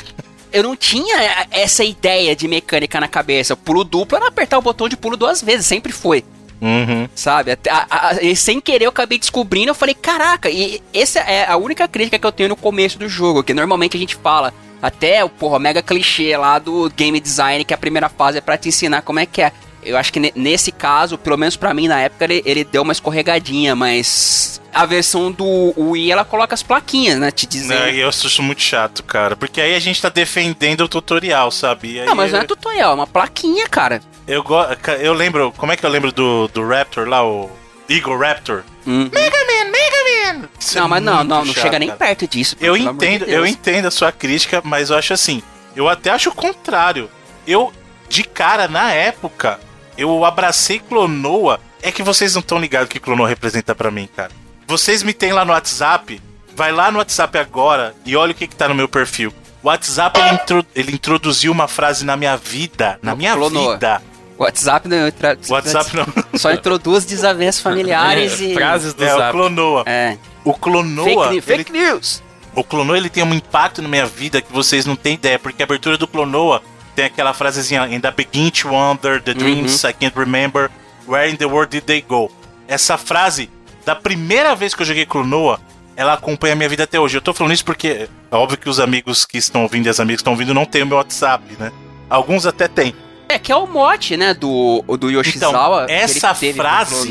Eu não tinha essa ideia de mecânica na cabeça. pulo duplo era apertar o botão de pulo duas vezes, sempre foi. Uhum. Sabe? A, a, a, sem querer eu acabei descobrindo, eu falei, caraca, e essa é a única crítica que eu tenho no começo do jogo, que normalmente a gente fala, até o porra, mega clichê lá do game design, que a primeira fase é para te ensinar como é que é. Eu acho que nesse caso, pelo menos para mim na época, ele, ele, deu uma escorregadinha, mas a versão do Wii ela coloca as plaquinhas, né? Te dizendo. Não, eu acho muito chato, cara. Porque aí a gente tá defendendo o tutorial, sabe? não, mas não é tutorial, é uma plaquinha, cara. Eu, go... eu lembro. Como é que eu lembro do, do Raptor lá, o Eagle Raptor? Hum. Mega Man, Mega Man! Isso não, é mas não, não, não chega nem perto disso. Eu entendo, de eu entendo a sua crítica, mas eu acho assim. Eu até acho o contrário. Eu, de cara, na época, eu abracei Clonoa. É que vocês não estão ligados o que Clonoa representa para mim, cara. Vocês me têm lá no WhatsApp. Vai lá no WhatsApp agora e olha o que, que tá no meu perfil. O WhatsApp ele, intro, ele introduziu uma frase na minha vida. Na minha Clonoa. vida. WhatsApp não. Tra... WhatsApp não. Só introduz desavenças familiares é, e. Frases do é, Zap. o Clonoa. É. O Clonoa. Fake, fake ele... news! O Clonoa ele tem um impacto na minha vida que vocês não têm ideia, porque a abertura do Clonoa tem aquela frasezinha, ainda begin to wonder the dreams uhum. I can't remember, where in the world did they go? Essa frase, da primeira vez que eu joguei Clonoa, ela acompanha a minha vida até hoje. Eu tô falando isso porque é óbvio que os amigos que estão ouvindo e as amigas que estão ouvindo não têm o meu WhatsApp, né? Alguns até têm. É, que é o mote, né, do, do Yoshizawa. Então, essa frase,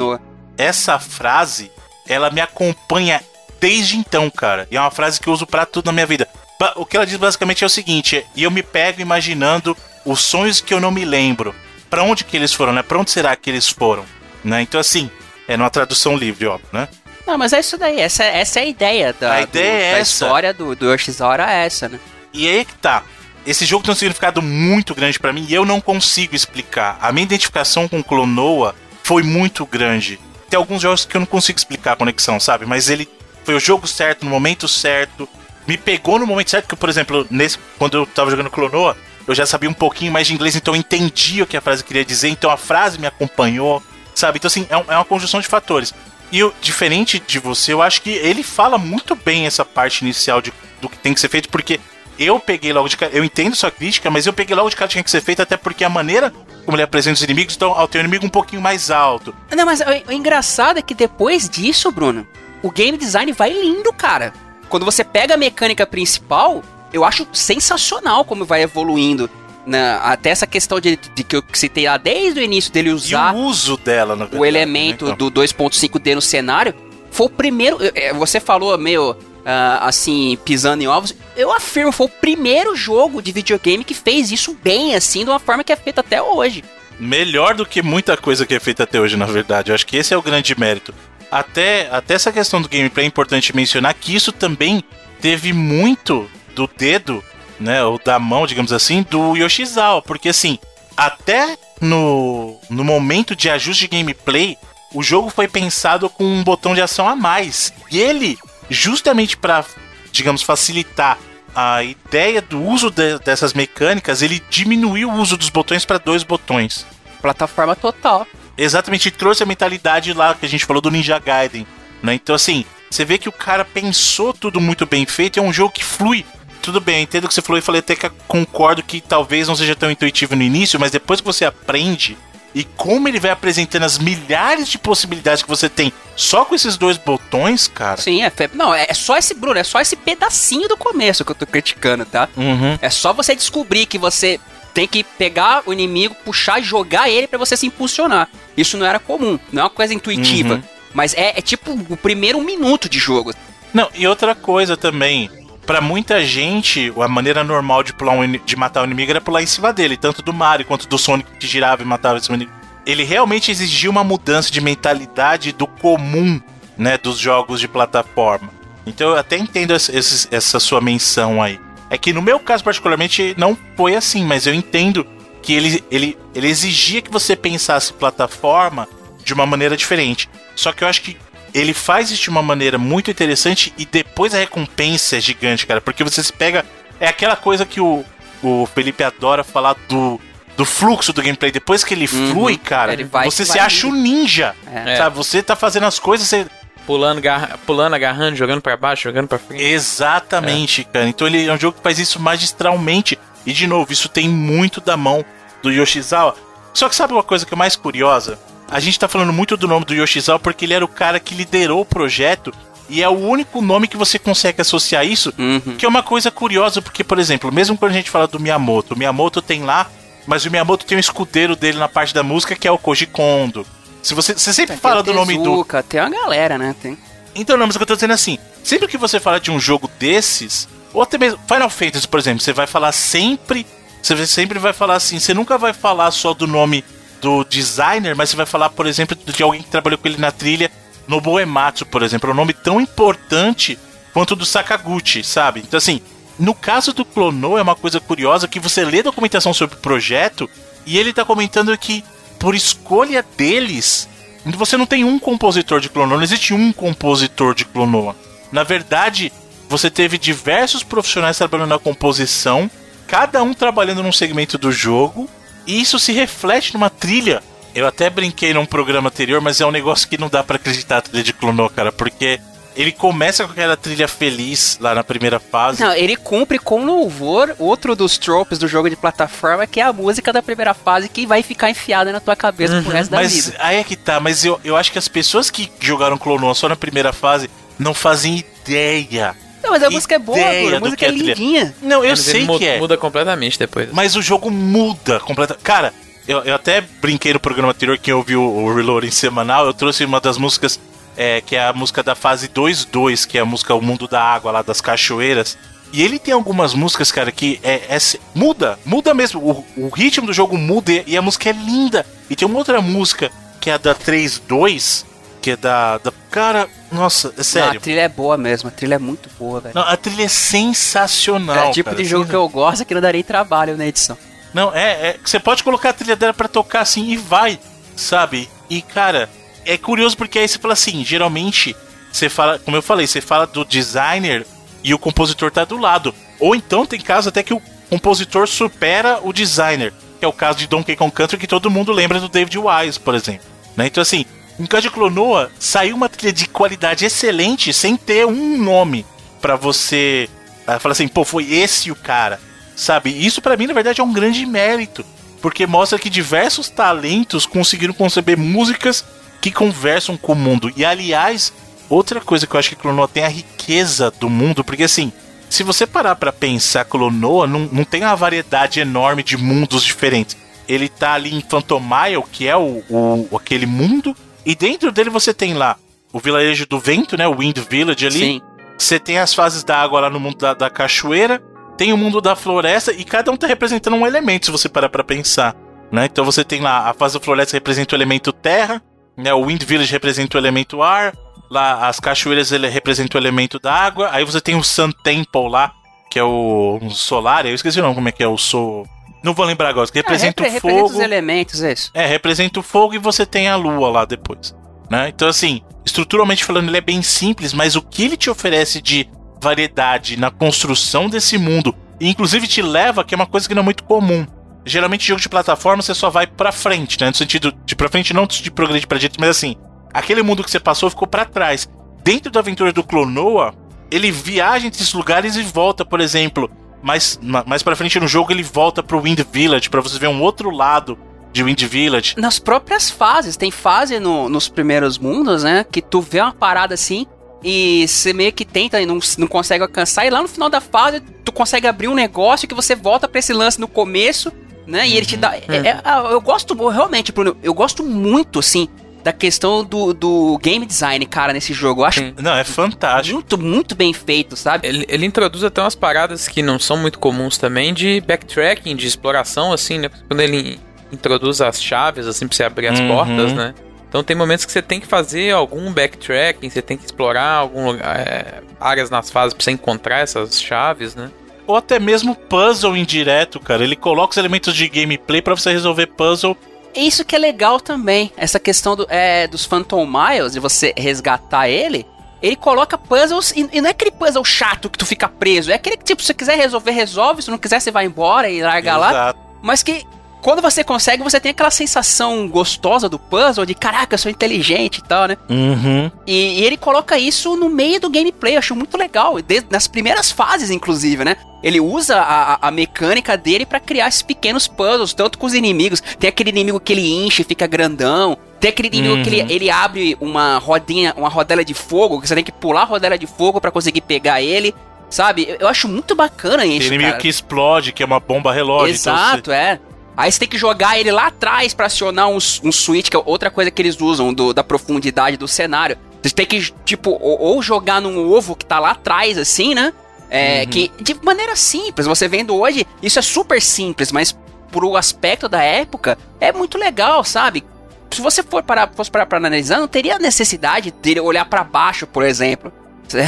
essa frase, ela me acompanha desde então, cara. E é uma frase que eu uso para tudo na minha vida. O que ela diz basicamente é o seguinte: e eu me pego imaginando os sonhos que eu não me lembro. Para onde que eles foram, né? Para onde será que eles foram, né? Então assim, é numa tradução livre, óbvio, né? Não, mas é isso daí. Essa, essa é a ideia da, a ideia do, é da essa. história do, do Yoshizawa é essa, né? E aí que tá. Esse jogo tem um significado muito grande para mim e eu não consigo explicar. A minha identificação com Clonoa foi muito grande. Tem alguns jogos que eu não consigo explicar a conexão, sabe? Mas ele foi o jogo certo, no momento certo, me pegou no momento certo, que, por exemplo, nesse, quando eu tava jogando Clonoa, eu já sabia um pouquinho mais de inglês, então eu entendi o que a frase queria dizer, então a frase me acompanhou, sabe? Então, assim, é, é uma conjunção de fatores. E eu, diferente de você, eu acho que ele fala muito bem essa parte inicial de, do que tem que ser feito, porque eu peguei logo de cara. Eu entendo sua crítica, mas eu peguei logo de cara que tinha que ser feito, até porque a maneira como ele apresenta os inimigos, então, ao ter um inimigo um pouquinho mais alto. Não, mas o, engraçado é que depois disso, Bruno, o game design vai lindo, cara. Quando você pega a mecânica principal, eu acho sensacional como vai evoluindo. Né? Até essa questão de, de, que eu citei lá desde o início dele usar. E o uso dela, na verdade, O elemento né, então. do 2.5D no cenário. Foi o primeiro. É, você falou meio. Uh, assim, pisando em ovos, eu afirmo, foi o primeiro jogo de videogame que fez isso bem, assim, de uma forma que é feita até hoje. Melhor do que muita coisa que é feita até hoje, na verdade. Eu acho que esse é o grande mérito. Até, até essa questão do gameplay é importante mencionar que isso também teve muito do dedo, né, ou da mão, digamos assim, do Yoshizawa, porque assim, até no, no momento de ajuste de gameplay, o jogo foi pensado com um botão de ação a mais. E ele, justamente para, digamos, facilitar a ideia do uso de, dessas mecânicas, ele diminuiu o uso dos botões para dois botões. Plataforma total. Exatamente, trouxe a mentalidade lá que a gente falou do Ninja Gaiden. Né? Então, assim, você vê que o cara pensou tudo muito bem feito, é um jogo que flui. Tudo bem, eu entendo o que você falou e falei até que concordo que talvez não seja tão intuitivo no início, mas depois que você aprende e como ele vai apresentando as milhares de possibilidades que você tem só com esses dois botões, cara. Sim, é Não, é só esse, Bruno, é só esse pedacinho do começo que eu tô criticando, tá? Uhum. É só você descobrir que você tem que pegar o inimigo, puxar e jogar ele para você se impulsionar. Isso não era comum, não é uma coisa intuitiva. Uhum. Mas é, é tipo o primeiro minuto de jogo. Não, e outra coisa também, para muita gente, a maneira normal de pular um, de matar o inimigo era pular em cima dele, tanto do Mario quanto do Sonic que girava e matava esse inimigo. Ele realmente exigia uma mudança de mentalidade do comum, né, dos jogos de plataforma. Então eu até entendo essa, essa sua menção aí. É que no meu caso, particularmente, não foi assim, mas eu entendo que ele, ele, ele exigia que você pensasse plataforma de uma maneira diferente. Só que eu acho que ele faz isso de uma maneira muito interessante e depois a recompensa é gigante, cara, porque você se pega. É aquela coisa que o, o Felipe adora falar do, do fluxo do gameplay. Depois que ele Uhum. flui, cara, Ele vai- você se vai acha um ninja. É. Sabe? Você tá fazendo as coisas, você. Pulando, garra- pulando, agarrando, jogando pra baixo, jogando pra frente. Exatamente, cara. Então ele é um jogo que faz isso magistralmente. E de novo, isso tem muito da mão do Yoshizawa. Só que sabe uma coisa que é mais curiosa? A gente tá falando muito do nome do Yoshizawa porque ele era o cara que liderou o projeto e é o único nome que você consegue associar isso, Uhum. que é uma coisa curiosa, porque, por exemplo, mesmo quando a gente fala do Miyamoto, o Miyamoto tem lá, mas o Miyamoto tem um escudeiro dele na parte da música que é o Koji Kondo. Se você, você sempre Tem fala do nome do, Tem uma galera, né? Tem. então, não, mas o que eu tô dizendo é assim: sempre que você fala de um jogo desses, ou até mesmo Final Fantasy, por exemplo, você vai falar sempre. Você sempre vai falar assim, você nunca vai falar só do nome do designer, mas você vai falar, por exemplo, de alguém que trabalhou com ele na trilha, Nobuo Ematsu, por exemplo. É um nome tão importante quanto o do Sakaguchi, sabe? Então, assim, no caso do Clonou, é uma coisa curiosa que você lê documentação sobre o projeto e ele tá comentando que, por escolha deles, você não tem um compositor de Clonoa, não existe um compositor de Clonoa. Na verdade, você teve diversos profissionais trabalhando na composição, cada um trabalhando num segmento do jogo, e isso se reflete numa trilha. Eu até brinquei num programa anterior, mas é um negócio que não dá pra acreditar a trilha de Clonoa, cara, porque ele começa com aquela trilha feliz lá na primeira fase. Não, ele cumpre com louvor outro dos tropes do jogo de plataforma, que é a música da primeira fase que vai ficar enfiada na tua cabeça pro resto da Mas vida. aí é que tá, mas eu, eu acho que as pessoas que jogaram Clonoa só na primeira fase não fazem ideia. Não, mas a música é boa, a música é é lindinha. Não, eu Mas sei que é. Muda completamente depois. Mas o jogo muda completamente. Cara, eu, eu até brinquei no programa anterior, quem ouviu o Reloading semanal, eu trouxe uma das músicas, é, que é a música da fase 2.2, que é a música O Mundo da Água, lá das cachoeiras. E ele tem algumas músicas, cara, que é, é muda, muda mesmo. O, o ritmo do jogo muda e, e a música é linda. E tem uma outra música, que é a da 3.2, que é da, da. Cara, nossa, é Não, sério. a trilha é boa mesmo, a trilha é muito boa, velho. Não, a trilha é sensacional. é o tipo cara, de jogo assim, que eu gosto que não darei trabalho na edição. Não, é, é. Você pode colocar a trilha dela pra tocar assim e vai, sabe? E, cara, é curioso porque aí você fala assim: geralmente, você fala, como eu falei, você fala do designer e o compositor tá do lado. Ou então tem caso até que o compositor supera o designer, que é o caso de Donkey Kong Country, que todo mundo lembra do David Wise, por exemplo. Né? Então, assim, em caso de Clonoa, saiu uma trilha de qualidade excelente sem ter um nome pra você ah, falar assim, pô, foi esse o cara. Sabe? Isso pra mim, na verdade, é um grande mérito. Porque mostra que diversos talentos conseguiram conceber músicas que conversam com o mundo. E aliás, outra coisa que eu acho que Clonoa tem a riqueza do mundo, porque assim, se você parar pra pensar Clonoa, não, não tem uma variedade enorme de mundos diferentes. Ele tá ali em Phantomile, que é o, o- aquele mundo, e dentro dele você tem lá o vilarejo do vento, né? O Wind Village ali. Sim. Você tem as fases da água lá no mundo da, da cachoeira, tem o mundo da floresta e cada um tá representando um elemento, se você parar pra pensar. Né? Então você tem lá a fase da floresta representa o elemento terra, né? o Wind Village representa o elemento ar, lá as cachoeiras ele representa o elemento da água, aí você tem o Sun Temple lá, que é o um solar, eu esqueci o nome, como é que é o Sol. Não vou lembrar agora, que representa Ah, repre- o representa fogo. os elementos, é isso. É, representa o fogo e você tem a lua lá depois. Né? Então, assim, estruturalmente falando, ele é bem simples, mas o que ele te oferece de variedade na construção desse mundo, e inclusive te leva, que é uma coisa que não é muito comum. Geralmente, jogo de plataforma você só vai pra frente, né? No sentido de pra frente, não de progredir pra direita, mas assim, aquele mundo que você passou ficou pra trás. Dentro da aventura do Clonoa, ele viaja entre esses lugares e volta, por exemplo. Mais, ma- mais pra frente no jogo, ele volta pro Wind Village, pra você ver um outro lado de Wind Village. Nas próprias fases, tem fase no- nos primeiros mundos, né? Que tu vê uma parada assim e você meio que tenta e não, não consegue alcançar, e lá no final da fase tu consegue abrir um negócio que você volta pra esse lance no começo, né? E ele te dá. é- é- eu gosto, realmente, Bruno, eu gosto muito, assim, da questão do, do game design, cara, nesse jogo. Eu acho Sim. Não, é fantástico. muito, muito bem feito, sabe? Ele, ele introduz até umas paradas que não são muito comuns também de backtracking, de exploração, assim, né? Quando ele introduz as chaves, assim, pra você abrir as Uhum. portas, né? Então tem momentos que você tem que fazer algum backtracking, você tem que explorar algum lugar, é, áreas nas fases pra você encontrar essas chaves, né? Ou até mesmo puzzle indireto, cara. Ele coloca os elementos de gameplay pra você resolver puzzle isso que é legal também. Essa questão do, é, dos Phantom Miles, de você resgatar ele. Ele coloca puzzles, e, não é aquele puzzle chato que tu fica preso. É aquele que, tipo, se você quiser resolver, resolve. Se não quiser, você vai embora e larga Exato. lá. Mas que quando você consegue, você tem aquela sensação gostosa do puzzle, de caraca, eu sou inteligente e tal, né? Uhum. E, e, ele coloca isso no meio do gameplay, eu acho muito legal. De, nas primeiras fases, inclusive, né? Ele usa a, a mecânica dele para criar esses pequenos puzzles, tanto com os inimigos. Tem aquele inimigo que ele enche, fica grandão. Tem aquele inimigo uhum. que ele, uhum. ele, abre uma rodinha, uma rodela de fogo, que você tem que pular a rodela de fogo para conseguir pegar ele. Sabe? Eu acho muito bacana isso. Tem inimigo cara. que explode, que é uma bomba relógio. Então Exato, então você... é. Aí você tem que jogar ele lá atrás para acionar um, um switch, que é outra coisa que eles usam do, da profundidade do cenário. Você tem que, tipo, ou, ou, jogar num ovo que tá lá atrás, assim, né? É, uhum. Que de maneira simples, você vendo hoje, isso é super simples, mas pro aspecto da época, é muito legal, sabe? Se você for parar, fosse parar pra analisar, não teria necessidade de olhar para baixo, por exemplo.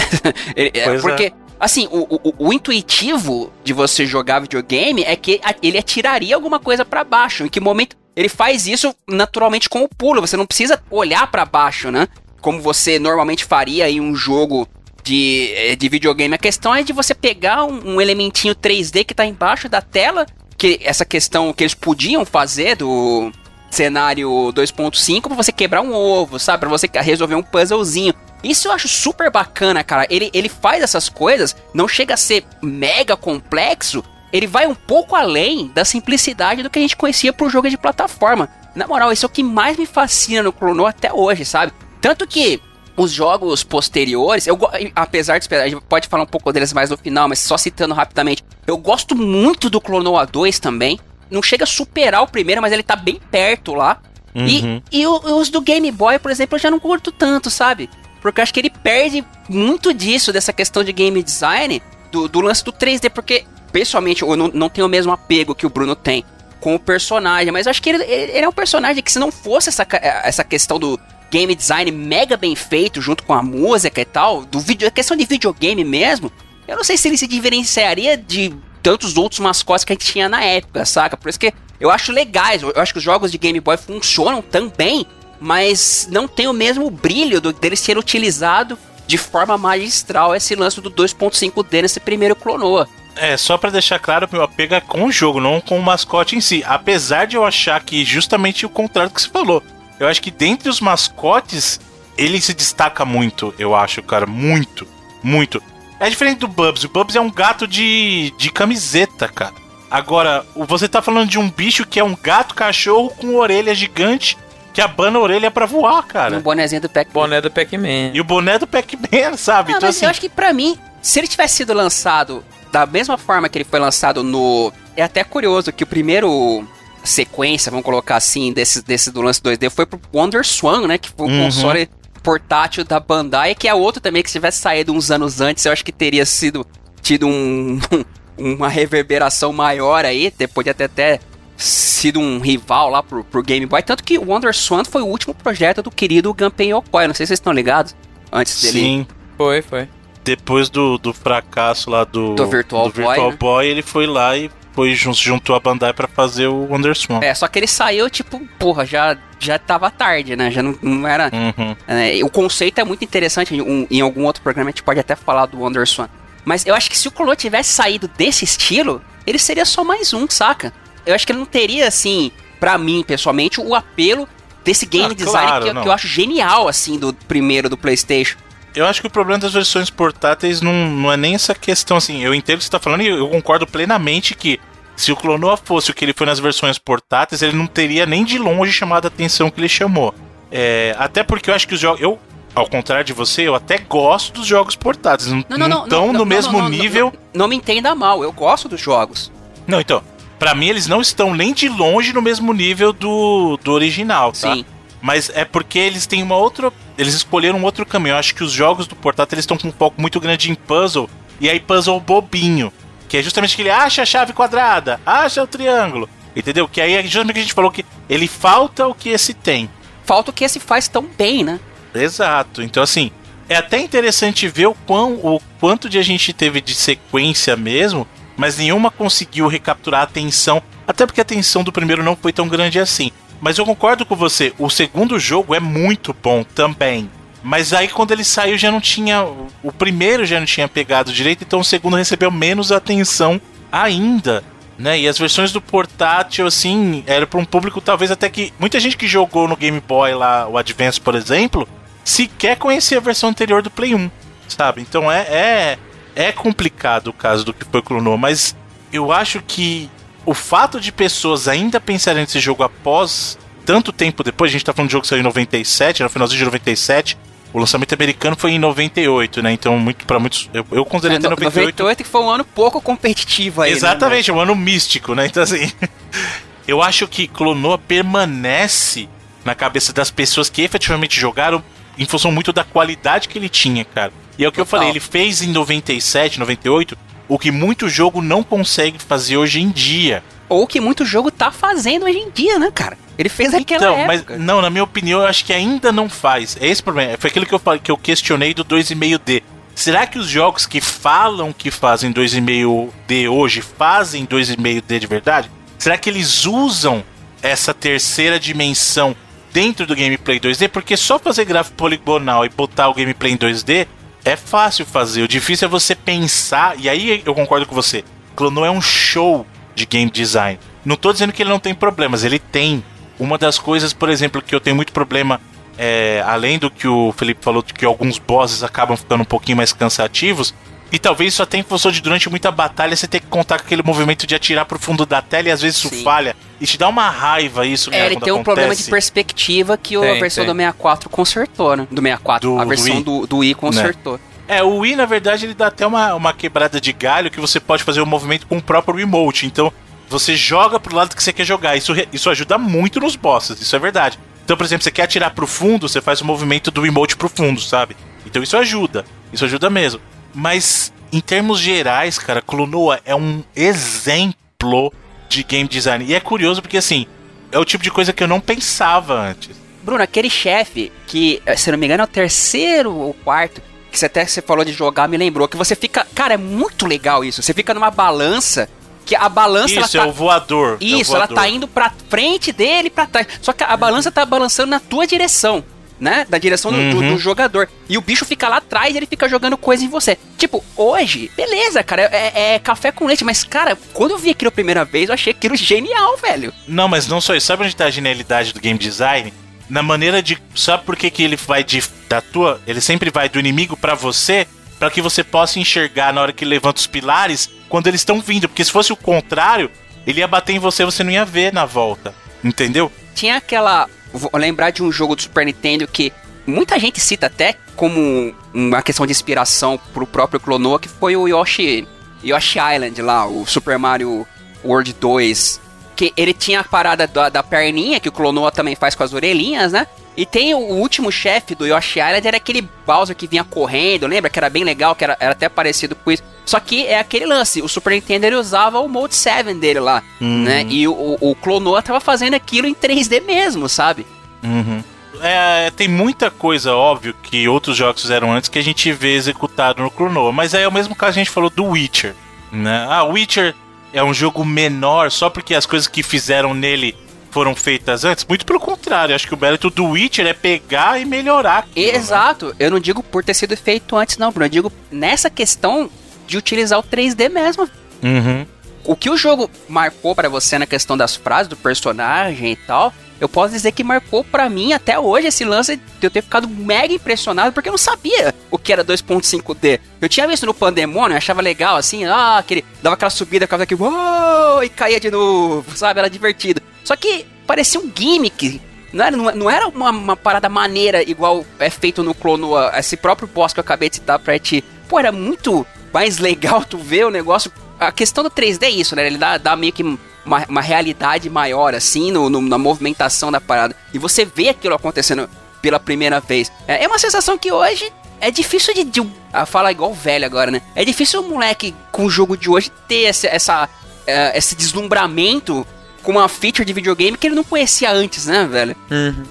É, porque é. Assim, o, o, o, intuitivo de você jogar videogame é que ele atiraria alguma coisa para baixo. Em que momento ele faz isso naturalmente com o pulo. Você não precisa olhar para baixo, né? Como você normalmente faria em um jogo de, eh, de videogame. A questão é de você pegar um, um elementinho 3D que tá embaixo da tela. Que essa questão que eles podiam fazer do cenário 2.5 para você quebrar um ovo, sabe? Para você resolver um puzzlezinho. Isso eu acho super bacana, cara. Ele, ele faz essas coisas, não chega a ser mega complexo, ele vai um pouco além da simplicidade do que a gente conhecia pro jogo de plataforma. Na moral, isso é o que mais me fascina no Chrono até hoje, sabe? Tanto que os jogos posteriores, eu apesar de esperar, a gente pode falar um pouco deles mais no final, mas só citando rapidamente, eu gosto muito do Clonoa 2 também. Não chega a superar o primeiro, mas ele tá bem perto lá. Uhum. E, e os do Game Boy, por exemplo, eu já não curto tanto, sabe? Porque eu acho que ele perde muito disso, dessa questão de game design, do, do lance do 3D, porque, pessoalmente, eu não, não tenho o mesmo apego que o Bruno tem com o personagem, mas eu acho que ele, ele, é um personagem que se não fosse essa, essa questão do game design mega bem feito, junto com a música e tal, do vídeo, a questão de videogame mesmo, eu não sei se ele se diferenciaria de tantos outros mascotes que a gente tinha na época, saca? Por isso que eu acho legais, eu acho que os jogos de Game Boy funcionam também mas não tem o mesmo brilho do, dele ser utilizado de forma magistral esse lance do 2.5D nesse primeiro Clonoa. É, só para deixar claro, meu apego é com o jogo, não com o mascote em si. Apesar de eu achar que justamente o contrário do que você falou. Eu acho que dentre os mascotes, ele se destaca muito, eu acho, cara. Muito, muito. É diferente do Bubs. O Bubs é um gato de, de camiseta, cara. Agora, você tá falando de um bicho que é um gato cachorro com orelha gigante que abana a orelha pra voar, cara. O bonézinho do Pac-Man. Boné do Pac-Man. E o boné do Pac-Man, sabe? Ah, então, mas assim... eu acho que pra mim, se ele tivesse sido lançado da mesma forma que ele foi lançado no. É até curioso que o primeiro sequência, vamos colocar assim, desse, desse do lance 2D foi pro Wonder Swan, né? Que foi um uhum. console portátil da Bandai, que é outro também que se tivesse saído uns anos antes, eu acho que teria sido tido um, uma reverberação maior aí, depois de até, sido um rival lá pro, pro Game Boy. Tanto que o Wonder Swan foi o último projeto do querido Gunpei Yokoi. Não sei se vocês estão ligados. Antes dele. Sim, foi, foi. Depois do, do fracasso lá do, do Virtual, do Virtual Boy, né? Boy, ele foi lá e foi juntou a Bandai para fazer o Wonder Swan. É, só que ele saiu, tipo, porra, já, já tava tarde, né? Já não, não era. Uhum. É, o conceito é muito interessante. Em, em, algum outro programa a gente pode até falar do Wonder Swan. Mas eu acho que se o Colo tivesse saído desse estilo, ele seria só mais um, saca? eu acho que ele não teria, assim, para mim, pessoalmente, o apelo desse game ah, design claro, que, que, eu acho genial, assim, do primeiro do PlayStation. Eu acho que o problema das versões portáteis não, não é nem essa questão, assim. Eu entendo o que você tá falando e eu concordo plenamente que se o Clonoa fosse o que ele foi nas versões portáteis, ele não teria nem de longe chamado a atenção que ele chamou. É, até porque eu acho que os jogos. Eu, ao contrário de você, eu até gosto dos jogos portáteis. Não, não, não estão no mesmo nível. Não, me entenda mal, eu gosto dos jogos. Não, então para mim eles não estão nem de longe no mesmo nível do, do original, tá? Sim. Mas é porque eles têm uma outra. Eles escolheram um outro caminho. Eu acho que os jogos do portátil eles estão com um foco muito grande em puzzle. E aí, puzzle bobinho. Que é justamente que ele acha a chave quadrada, acha o triângulo. Entendeu? Que aí é justamente que a gente falou que ele falta o que esse tem. Falta o que esse faz tão bem, né? Exato. Então, assim, é até interessante ver o, quão, o quanto de a gente teve de sequência mesmo mas nenhuma conseguiu recapturar a atenção, até porque a atenção do primeiro não foi tão grande assim. Mas eu concordo com você, o segundo jogo é muito bom também. Mas aí quando ele saiu já não tinha. O primeiro já não tinha pegado direito, então o segundo recebeu menos atenção ainda. Né? E as versões do portátil, assim, era para um público talvez até que. Muita gente que jogou no Game Boy lá, o Advance, por exemplo, sequer conhecia a versão anterior do Play 1. Sabe? Então é, é, é complicado o caso do que foi Clonoa, mas eu acho que o fato de pessoas ainda pensarem nesse jogo após tanto tempo depois, a gente tá falando de jogo que saiu em 97, no finalzinho de 97, o lançamento americano foi em 98, né? Então, muito para muitos. Eu, eu considerei até 98. 98 que foi um ano pouco competitivo aí. Né, Exatamente, né? um ano místico, né? Então, assim. eu acho que Clonoa permanece na cabeça das pessoas que efetivamente jogaram em função muito da qualidade que ele tinha, cara. E é o que Total. eu falei, ele fez em 97, 98 o que muito jogo não consegue fazer hoje em dia. Ou que muito jogo tá fazendo hoje em dia, né, cara? Ele fez aquela então, época. Mas, não, na minha opinião, eu acho que ainda não faz. É esse o problema. Foi aquilo que eu, falei, que eu questionei do 2,5D. Será que os jogos que falam que fazem 2,5D hoje fazem 2,5D de verdade? Será que eles usam essa terceira dimensão dentro do gameplay 2D? Porque só fazer gráfico poligonal e botar o gameplay em 2D é fácil fazer. O difícil é você pensar, e aí eu concordo com você. Clono é um show de game design. Não tô dizendo que ele não tem problemas, ele tem. Uma das coisas, por exemplo, que eu tenho muito problema, é, além do que o Felipe falou, de que alguns bosses acabam ficando um pouquinho mais cansativos, e talvez isso até em função de durante muita batalha você ter que contar com aquele movimento de atirar pro fundo da tela e às vezes isso Sim. falha. E te dá uma raiva isso, É, ele tem um problema de perspectiva que tem, a versão tem. do 64 consertou, né? Do 64. Do, a versão do, do Wii consertou. Né? É, o Wii, na verdade, ele dá até uma, uma quebrada de galho que você pode fazer o um movimento com o próprio remote. Então, você joga pro lado que você quer jogar. Isso, isso ajuda muito nos bosses, isso é verdade. Então, por exemplo, você quer atirar pro fundo, você faz o movimento do emote pro fundo, sabe? Então isso ajuda. Isso ajuda mesmo. Mas, em termos gerais, cara, Clonoa é um exemplo de game design. E é curioso porque, assim, é o tipo de coisa que eu não pensava antes. Bruno, aquele chefe que, se não me engano, é o terceiro ou quarto, que você até você falou de jogar, me lembrou, que você fica. Cara, é muito legal isso. Você fica numa balança. Que a balança. Isso, é tá... o voador. Isso, é o voador. ela tá indo pra frente dele e pra trás. Só que a balança tá balançando na tua direção né? Da direção uhum. do, do, jogador. E o bicho fica lá atrás e ele fica jogando coisa em você. Tipo, hoje, beleza, cara, é, é, café com leite, mas, cara, quando eu vi aquilo a primeira vez, eu achei aquilo genial, velho. Não, mas não só isso. Sabe onde tá a genialidade do game design? Na maneira de. Sabe por que, que ele vai de. Da tua. Ele sempre vai do inimigo para você, para que você possa enxergar na hora que levanta os pilares quando eles estão vindo. Porque se fosse o contrário, ele ia bater em você você não ia ver na volta. Entendeu? Tinha aquela vou lembrar de um jogo do Super Nintendo que muita gente cita até como uma questão de inspiração pro próprio Clonoa, que foi o Yoshi, Yoshi Island lá, o Super Mario World 2. Que ele tinha a parada da, da perninha, que o Clonoa também faz com as orelhinhas, né? E tem o último chefe do Yoshi Island, era aquele Bowser que vinha correndo, lembra? Que era bem legal, que era, era até parecido com isso. Só que é aquele lance, o Super Nintendo ele usava o Mode 7 dele lá, uhum. né? E o, o Clonoa tava fazendo aquilo em 3D mesmo, sabe? Uhum. É, tem muita coisa, óbvio, que outros jogos fizeram antes que a gente vê executado no Clonoa. Mas é o mesmo caso que a gente falou do Witcher, né? Ah, Witcher é um jogo menor só porque as coisas que fizeram nele foram feitas antes. Muito pelo contrário, acho que o mérito do Witcher é pegar e melhorar. Aquilo, né? Exato. Né? Eu não digo por ter sido feito antes, não, Bruno. Eu digo nessa questão de utilizar o 3D mesmo. Uhum. O que o jogo marcou para você na questão das frases do personagem e tal, eu posso dizer que marcou para mim até hoje esse lance de eu ter ficado mega impressionado porque eu não sabia o que era 2.5D. Eu tinha visto no Pandemônio, achava legal assim, ah, aquele dava aquela subida, ficava aqui, uou, e caía de novo, sabe? Era divertido. Só que parecia um gimmick. Não era, não era uma, uma parada maneira igual é feito no Clonoa, esse próprio boss que eu acabei de citar pra ti. Pô, era muito mais legal tu ver o negócio. A questão do 3D é isso, né? Ele dá, dá meio que uma, uma realidade maior, assim, no, no, na movimentação da parada. E você vê aquilo acontecendo pela primeira vez. É, é uma sensação que hoje é difícil de. de ah, falar igual velho agora, né? É difícil o moleque com o jogo de hoje ter essa, essa, uh, esse deslumbramento com uma feature de videogame que ele não conhecia antes, né, velho? Uhum.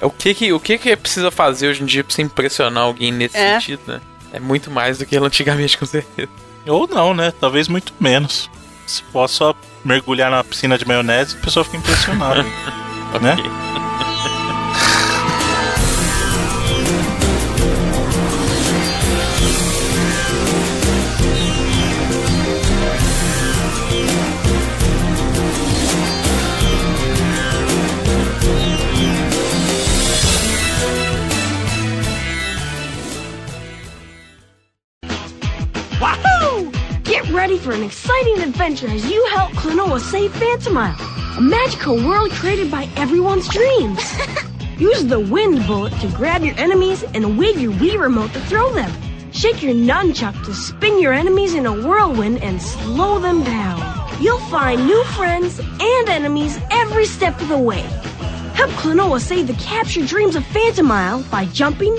O que que, o que que precisa fazer hoje em dia pra você impressionar alguém nesse é. sentido, né? É muito mais do que antigamente, com certeza. Ou não, né? Talvez muito menos. Se posso mergulhar na piscina de maionese, o pessoal fica impressionado. né? Wahoo! Get ready for an exciting adventure as you help Klonoa save Phantomile, a magical world created by everyone's dreams. Use the wind bullet to grab your enemies and wave your Wii remote to throw them. Shake your nunchuck to spin your enemies in a whirlwind and slow them down. You'll find new friends and enemies every step of the way. Help Klonoa save the captured dreams of Phantomile by jumping,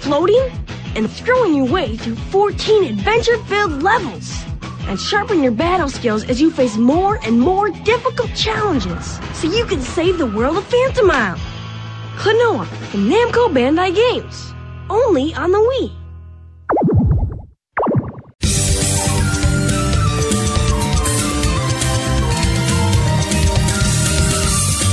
floating, and throwing your way through 14 adventure filled levels. And sharpen your battle skills as you face more and more difficult challenges so you can save the world of Phantomile. Klonoa from Namco Bandai Games. Only on the Wii.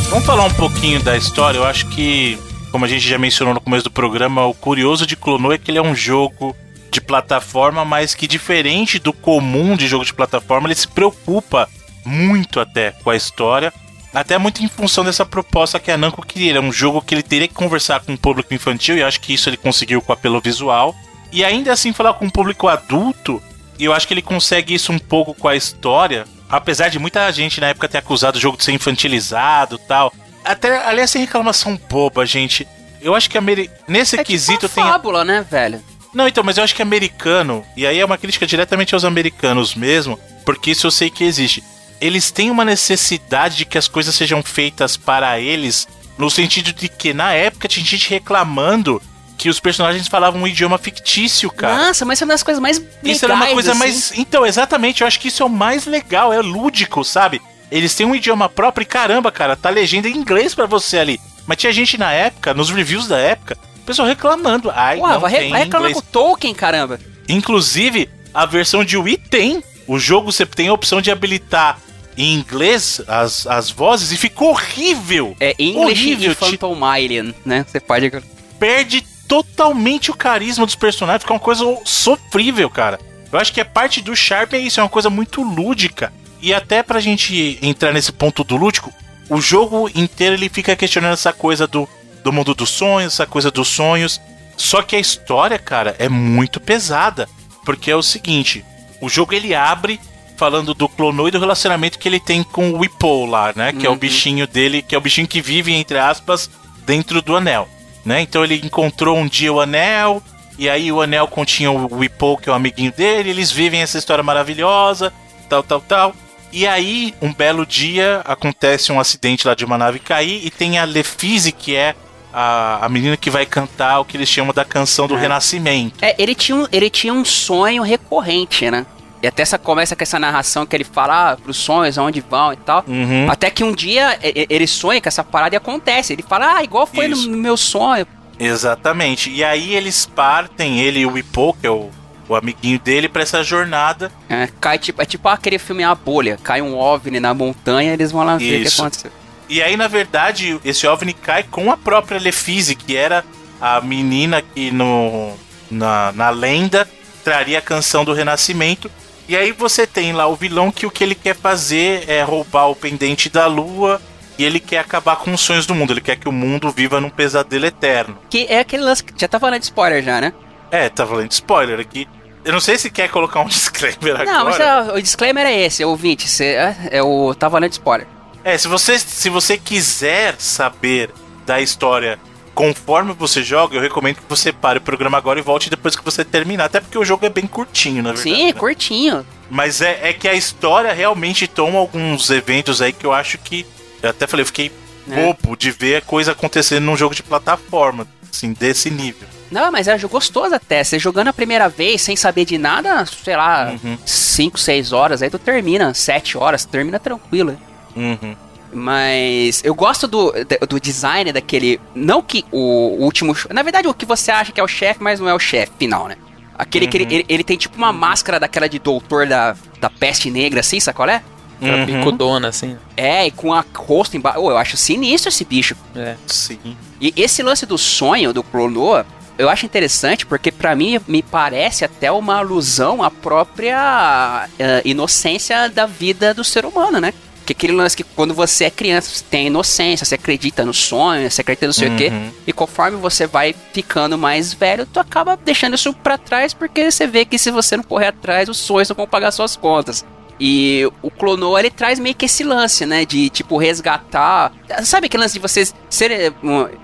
Vamos falar um pouquinho da história. Eu acho que, como a gente já mencionou no começo do programa, o curioso de Clonoa é que ele é um jogo de plataforma, mas que diferente do comum de jogo de plataforma, ele se preocupa muito até com a história. Até muito em função dessa proposta que a Namco queria. É um jogo que ele teria que conversar com o público infantil, e acho que isso ele conseguiu com o apelo visual. E ainda assim falar com o público adulto, e eu acho que ele consegue isso um pouco com a história, apesar de muita gente na época ter acusado o jogo de ser infantilizado tal. Até, aliás, sem reclamação boba, gente. Eu acho que ameri... nesse É quesito tipo tem. uma fábula, né, velho? Não, então, mas eu acho que americano, e aí é uma crítica diretamente aos americanos mesmo, porque isso eu sei que existe. Eles têm uma necessidade de que as coisas sejam feitas para eles, no sentido de que na época tinha gente reclamando que os personagens falavam um idioma fictício, cara. Nossa, mas isso é uma das coisas mais Isso era uma legais, coisa assim. mais. Então, exatamente, eu acho que isso é o mais legal, é lúdico, sabe? Eles têm um idioma próprio e caramba, cara, tá legenda em inglês pra você ali. Mas tinha gente na época, nos reviews da época, o pessoal reclamando. Ai, Ué, não vai, tem vai reclamar inglês. com o Tolkien, caramba. Inclusive, a versão de Wii tem. O jogo você tem a opção de habilitar em inglês as, as vozes e ficou horrível. É English Horrível, Phantom Alien, né? Você pode... Perde totalmente o carisma dos personagens, fica uma coisa sofrível, cara. Eu acho que é parte do Sharp é isso, é uma coisa muito lúdica. E até pra gente entrar nesse ponto do lúdico, o jogo inteiro ele fica questionando essa coisa do, do mundo dos sonhos, essa coisa dos sonhos. Só que a história, cara, é muito pesada. Porque é o seguinte, o jogo ele abre falando do Clonoe e do relacionamento que ele tem com o Whipple lá, né? Que é o Uhum. bichinho dele, que é o bichinho que vive, entre aspas, dentro do anel. Né? Então ele encontrou um dia o anel, e aí o anel continha o Whipple, que é o amiguinho dele, eles vivem essa história maravilhosa, tal, tal, tal. E aí, um belo dia, acontece um acidente lá de uma nave cair, e tem a Lefise, que é a, a menina que vai cantar o que eles chamam da canção do É. renascimento. É, ele tinha, um- ele tinha um sonho recorrente, né? E até essa começa com essa narração que ele fala ah, pros sonhos, aonde vão e tal. Uhum. Até que um dia ele sonha que essa parada e acontece. Ele fala, ah, igual foi no, no meu sonho. Exatamente. E aí eles partem, ele e o Whipple, que é o, o amiguinho dele, pra essa jornada. É, cai tipo, é tipo aquele filme A Bolha. Cai um OVNI na montanha e eles vão lá ver o que aconteceu. E aí, na verdade, esse OVNI cai com a própria Lefise, que era a menina que no, na, na lenda traria a canção do renascimento. E aí você tem lá o vilão que o que ele quer fazer é roubar o pendente da lua e ele quer acabar com os sonhos do mundo. Ele quer que o mundo viva num pesadelo eterno. Que é aquele lance que já tá falando de spoiler já, né? É, tá falando de spoiler aqui. Eu não sei se quer colocar um disclaimer agora. Não, mas é, o disclaimer é esse, ouvinte. Cê, é, é o. Tá valendo spoiler. É, se você, se você quiser saber da história conforme você joga, eu recomendo que você pare o programa agora e volte depois que você terminar. Até porque o jogo é bem curtinho, na verdade. Sim, né? curtinho. Mas é, é que a história realmente toma alguns eventos aí que eu acho que. Eu até falei, eu fiquei É. bobo de ver a coisa acontecendo num jogo de plataforma, assim, desse nível. Não, mas é gostoso até. Você jogando a primeira vez sem saber de nada, sei lá, Uhum. 5, 6 horas, aí tu termina, 7 horas, termina tranquilo. Uhum. Mas eu gosto do, do design daquele. Não que o último. Na verdade, o que você acha que é o chefe, mas não é o chefe final, né? Aquele que ele, Uhum. ele, ele tem tipo uma máscara daquela de doutor da, da peste negra, assim, sabe qual é? Aquela Uhum. bicudona, assim. É, e com a rosto embaixo. Oh, eu acho sinistro esse bicho. É. Sim. E esse lance do sonho do Clonoa, eu acho interessante porque pra mim me parece até uma alusão à própria eh, inocência da vida do ser humano, né? Que aquele lance que quando você é criança, você tem inocência, você acredita no sonho, você acredita não sei o quê. Uhum. E conforme você vai ficando mais velho, tu acaba deixando isso pra trás porque você vê que se você não correr atrás, os sonhos não vão pagar suas contas. E o Clonoa, ele traz meio que esse lance, né? De, tipo, resgatar... Sabe aquele lance de você ser...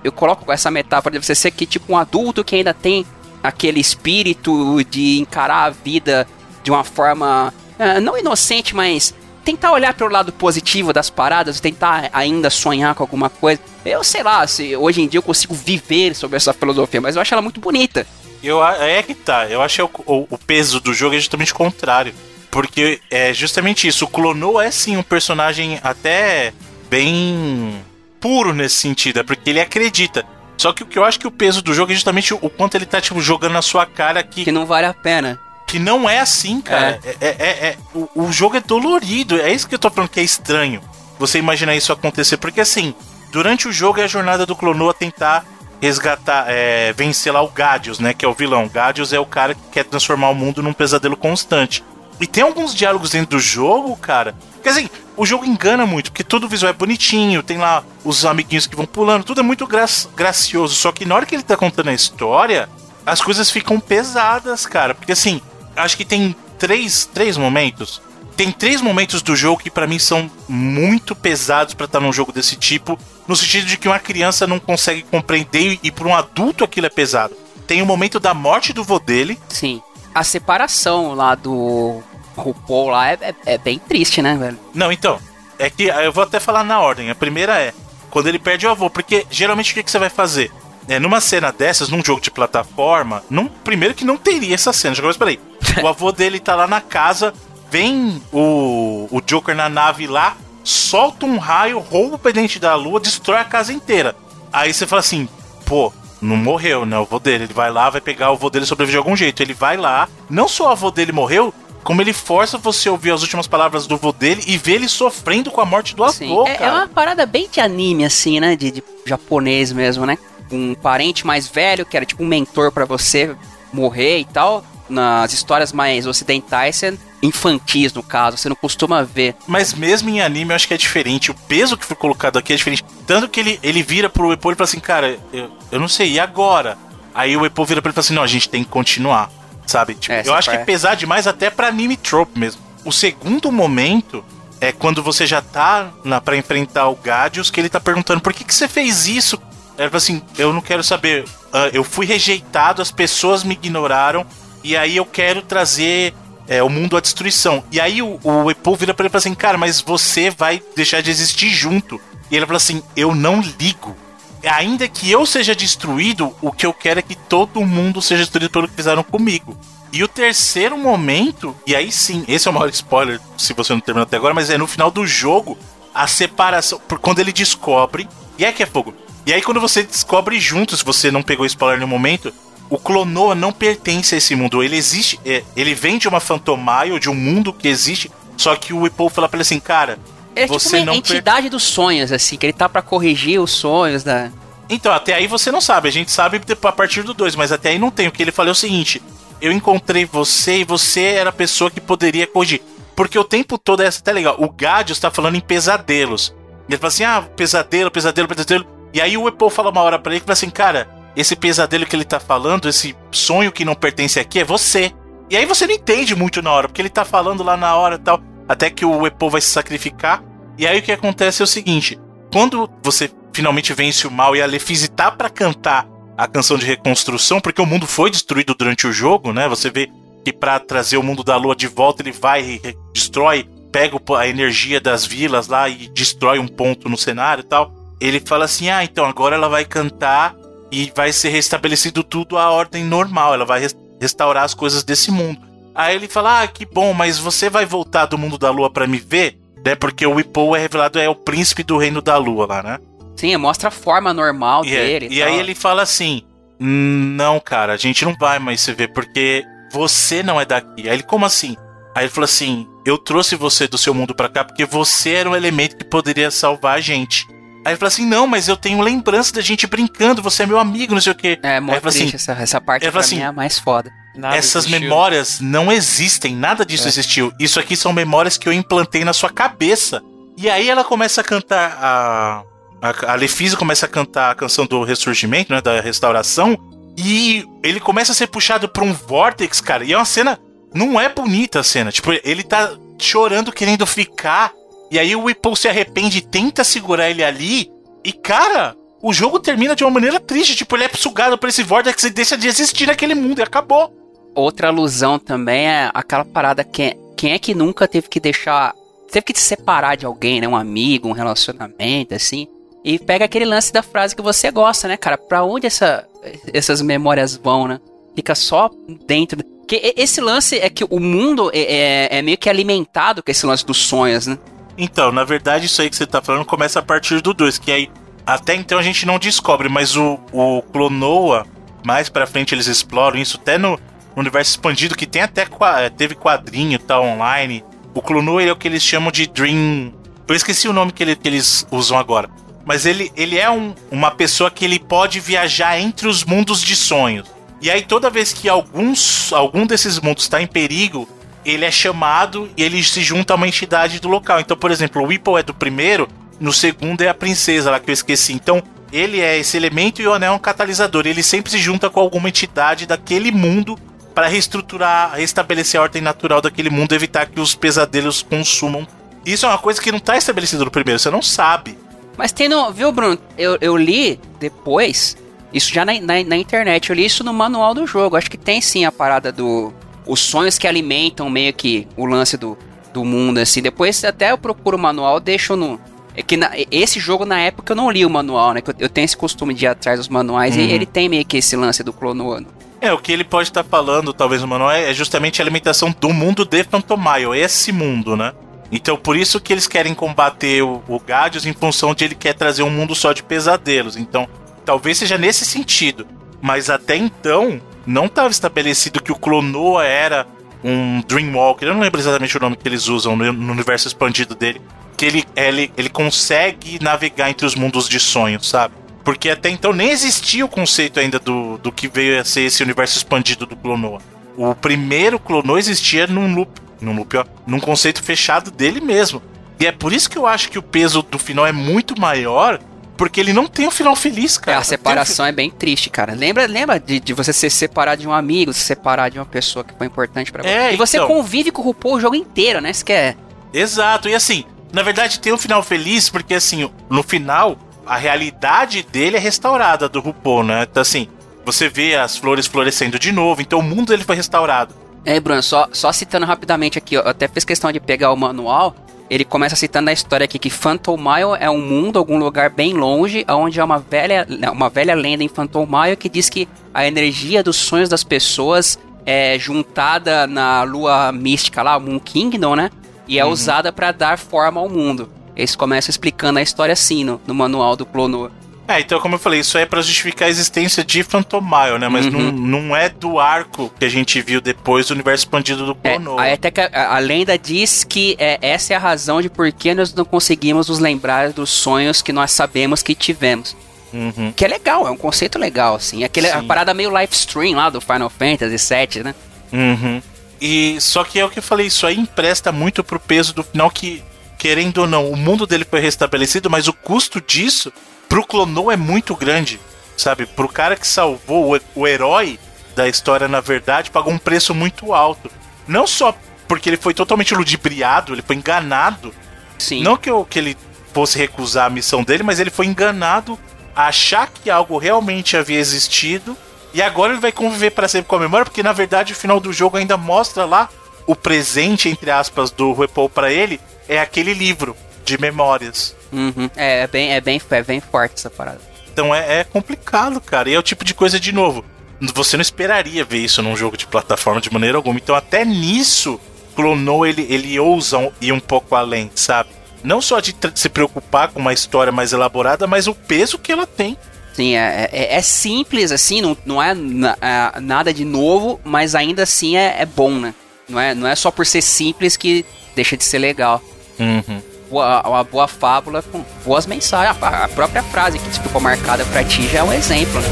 Eu coloco essa metáfora de você ser que, tipo, um adulto que ainda tem aquele espírito de encarar a vida de uma forma... ah, não inocente, mas... Tentar olhar pelo lado positivo das paradas, tentar ainda sonhar com alguma coisa. Eu sei lá, se hoje em dia eu consigo viver sobre essa filosofia, mas eu acho ela muito bonita. Eu, é que tá. Eu acho que o, o- o peso do jogo é justamente o contrário. Porque é justamente isso. O Clonoa é sim um personagem até bem puro nesse sentido. É porque ele acredita. Só que o que eu acho que o peso do jogo é justamente o, o quanto ele tá, tipo, jogando na sua cara que, Que não vale a pena. que não é assim, cara. É. é- é- é- o, o jogo é dolorido. É isso que eu tô falando que é estranho. Você imaginar isso acontecer. Porque assim, durante o jogo é a jornada do Clonoa tentar resgatar, é, vencer lá o Gadius, né? Que é o vilão. Gadius é o cara que quer transformar o mundo num pesadelo constante. E tem alguns diálogos dentro do jogo, cara. Quer dizer, o jogo engana muito, porque todo o visual é bonitinho, tem lá os amiguinhos que vão pulando, tudo é muito gra gracioso. Só que na hora que ele tá contando a história, as coisas ficam pesadas, cara. Porque assim, acho que tem três, três momentos. Tem três momentos do jogo que pra mim são muito pesados pra estar num jogo desse tipo, no sentido de que uma criança não consegue compreender e para um adulto aquilo é pesado. Tem o momento da morte do vô dele, Sim. A separação lá do RuPaul lá é, é- é bem triste, né, velho? Não, então. É que eu vou até falar na ordem. A primeira é quando ele perde o avô, porque geralmente o que, que você vai fazer? É, numa cena dessas, num jogo de plataforma, num, primeiro que não teria essa cena. Já começa, peraí. O avô dele tá lá na casa, vem o, o Joker na nave lá, solta um raio, rouba o pendente da lua, destrói a casa inteira. Aí você fala assim, pô, não morreu, né? O avô dele. Ele vai lá, vai pegar o avô dele e sobreviver de algum jeito. Ele vai lá, não só o avô dele morreu, como ele força você a ouvir as últimas palavras do avô dele e ver ele sofrendo com a morte do Sim. avô, É, é cara. uma parada bem de anime, assim, né? De, de japonês mesmo, né? Um parente mais velho, que era tipo um mentor pra você morrer e tal. Nas histórias mais ocidentais, você- infantis no caso, você não costuma ver. Mas mesmo em anime eu acho que é diferente. O peso que foi colocado aqui é diferente. Tanto que ele, ele vira pro Epo e fala assim, cara, eu, eu não sei, e agora? Aí o Epo vira pra ele e fala assim, não, a gente tem que continuar. Sabe? Tipo, É, eu acho que é pesar demais até pra anime trope mesmo. O segundo momento é quando você já tá na, pra enfrentar o Gadius, que ele tá perguntando por que, que você fez isso? Fala assim, eu não quero saber. Ah, eu fui rejeitado, as pessoas me ignoraram, e aí eu quero trazer é, o mundo à destruição. E aí o, o Epo vira pra ele e fala assim, cara, mas você vai deixar de existir junto. E ele fala assim, eu não ligo. Ainda que eu seja destruído, o que eu quero é que todo mundo seja destruído pelo que fizeram comigo. E o terceiro momento, e aí sim, esse é o maior spoiler, se você não terminou até agora, mas é no final do jogo, a separação, por quando ele descobre, e é que é fogo. E aí quando você descobre junto, se você não pegou spoiler no momento, o Clonoa não pertence a esse mundo. Ele existe, é, ele vem de uma Phantomile, de um mundo que existe, só que o Epo fala pra ele assim, cara, é Você tipo uma não per- entidade dos sonhos, assim, que ele tá pra corrigir os sonhos da. Então, até aí você não sabe. A gente sabe a partir do 2, mas até aí não tem. O que ele falou é o seguinte: eu encontrei você e você era a pessoa que poderia corrigir. Porque o tempo todo é até legal. O Gadius tá falando em pesadelos. Ele fala assim: ah, pesadelo, pesadelo, pesadelo. E aí o Epo fala uma hora pra ele que fala assim: cara, esse pesadelo que ele tá falando, esse sonho que não pertence aqui é você. E aí você não entende muito na hora, porque ele tá falando lá na hora e tal. Até que o Epo vai se sacrificar. E aí o que acontece é o seguinte: quando você finalmente vence o mal e a Lefise tá pra cantar a canção de reconstrução, porque o mundo foi destruído durante o jogo, né? Você vê que pra trazer o mundo da lua de volta, ele vai e destrói, pega a energia das vilas lá e destrói um ponto no cenário e tal. Ele fala assim: "Ah, então agora ela vai cantar e vai ser restabelecido tudo à ordem normal, ela vai res- restaurar as coisas desse mundo". Aí ele fala: "Ah, que bom, mas você vai voltar do mundo da lua pra me ver?" Né? Porque o Ipo é revelado é o príncipe do reino da lua lá, né? Sim, mostra a forma normal E, é- dele. e tal. aí ele fala assim: Não, cara, a gente não vai mais se ver, porque você não é daqui. Aí ele, como assim? Aí ele falou assim: eu trouxe você do seu mundo pra cá porque você era um elemento que poderia salvar a gente. Aí ele fala assim: não, mas eu tenho lembrança da gente brincando, você é meu amigo, não sei o quê. É, muito fala triste assim, essa, essa parte pra fala mim assim, é a mais foda. Nada Essas existiu. memórias não existem, nada disso É. existiu. Isso aqui são memórias que eu implantei na sua cabeça. E aí ela começa a cantar a. A, a Lefise começa a cantar a canção do ressurgimento, né? Da restauração. E ele começa a ser puxado pra um vórtex, cara. E é uma cena. Não é bonita a cena. Tipo, ele tá chorando, querendo ficar. E aí o Whipple se arrepende e tenta segurar ele ali. E, cara, o jogo termina de uma maneira triste. Tipo, ele é sugado por esse vórtex e deixa de existir naquele mundo. E acabou. Outra alusão também é aquela parada que quem é que nunca teve que deixar. Teve que se separar de alguém, né? Um amigo, um relacionamento, assim. E pega aquele lance da frase que você gosta, né, cara? Pra onde essa, essas memórias vão, né? Fica só dentro. Que esse lance é que o mundo é, é- é meio que alimentado com esse lance dos sonhos, né? Então, na verdade, isso aí que você tá falando começa a partir do 2, que aí até então a gente não descobre, mas o, o Clonoa, mais pra frente eles exploram isso, até no universo expandido, que tem até eh, teve quadrinho e tal online. O Clonoa ele é o que eles chamam de Dream. Eu esqueci o nome que, ele- que eles usam agora. Mas ele, ele é um- uma pessoa que ele pode viajar entre os mundos de sonhos. E aí, toda vez que alguns, algum desses mundos está em perigo, ele é chamado e ele se junta a uma entidade do local. Então, por exemplo, o Whipple é do primeiro, no segundo é a princesa lá que eu esqueci. Então, ele é esse elemento e o anel é um catalisador. Ele sempre se junta com alguma entidade daquele mundo para reestruturar, restabelecer a ordem natural daquele mundo, evitar que os pesadelos consumam. Isso é uma coisa que não tá estabelecido no primeiro, você não sabe. Mas tem no. Viu, Bruno? Eu, eu li depois, isso já na, na, na internet, eu li isso no manual do jogo. Acho que tem sim a parada do. Os sonhos que alimentam meio que o lance do, do mundo, assim. Depois até eu procuro o manual, deixo no. É que na- esse jogo na época eu não li o manual, né? que Eu, eu tenho esse costume de ir atrás dos manuais Uhum. e ele tem meio que esse lance do clono. É, o que ele pode estar falando, talvez, Manuel, é justamente a alimentação do mundo de Phantomile, esse mundo, né? Então, por isso que eles querem combater o, o Gadius em função de ele quer trazer um mundo só de pesadelos. Então, talvez seja nesse sentido. Mas até então, não estava estabelecido que o Clonoa era um Dreamwalker. Eu não lembro exatamente o nome que eles usam no, no universo expandido dele. Que ele, ele, ele consegue navegar entre os mundos de sonhos, sabe? Porque até então nem existia o conceito ainda do, do que veio a ser esse universo expandido do Clonoa. O primeiro Clonoa existia num loop, num loop, ó, num conceito fechado dele mesmo. E é por isso que eu acho que o peso do final é muito maior, porque ele não tem um final feliz, É, cara. a separação é bem triste, cara. Lembra, lembra de, de você se separar de um amigo, se separar de uma pessoa que foi importante pra você. É, e você então. convive com o RuPaul o jogo inteiro, né? Isso que é. Exato, e assim, na verdade tem um final feliz, porque assim, no final, a realidade dele é restaurada do RuPaul, né? Então assim, você vê as flores florescendo de novo, então o mundo dele foi restaurado. É, Bruno, só, só citando rapidamente aqui, ó, eu até fiz questão de pegar o manual. Ele começa citando a história aqui que Phantom Mile é um mundo, algum lugar bem longe, onde há uma velha, uma velha lenda em Phantom Mile que diz que a energia dos sonhos das pessoas é juntada na lua mística lá, Moon Kingdom, né? E é usada pra dar forma ao mundo. Eles começam explicando a história assim no, no manual do Clono. É, então como eu falei, isso é pra justificar a existência de Phantom Mile, né? Mas Uhum. não, não é do arco que a gente viu depois do universo expandido do É, Clonoa. aí até que a, a lenda diz que é, essa é a razão de por que nós não conseguimos nos lembrar dos sonhos que nós sabemos que tivemos. Uhum. Que é legal, é um conceito legal, assim. Aquele, a parada meio live stream lá do Final Fantasy VII, né? Uhum. E só que é o que eu falei, isso aí empresta muito pro peso do final que, querendo ou não, o mundo dele foi restabelecido, mas o custo disso pro Clonou é muito grande, sabe? Pro cara que salvou o, o herói da história, na verdade, pagou um preço muito alto. Não só porque ele foi totalmente ludibriado, ele foi enganado. Sim. Não que, eu, que ele fosse recusar a missão dele, mas ele foi enganado a achar que algo realmente havia existido. E agora ele vai conviver para sempre com a memória, porque na verdade o final do jogo ainda mostra lá o presente, entre aspas, do Repol para ele é aquele livro de memórias. Uhum. É, é bem, é, bem, é bem forte essa parada. Então é, é complicado, cara. E é o tipo de coisa, de novo, você não esperaria ver isso num jogo de plataforma de maneira alguma. Então até nisso, Clonou ele, ele ousa um- ir um pouco além, sabe? Não só de se preocupar com uma história mais elaborada, mas o peso que ela tem. Sim, é, é, é simples, assim, não, não é, na- é nada de novo, mas ainda assim é, é bom, né? Não é, não é só por ser simples que deixa de ser legal. Uhum. Boa, uma boa fábula com boas mensagens. A, a própria frase que ficou marcada pra ti já é um exemplo, né?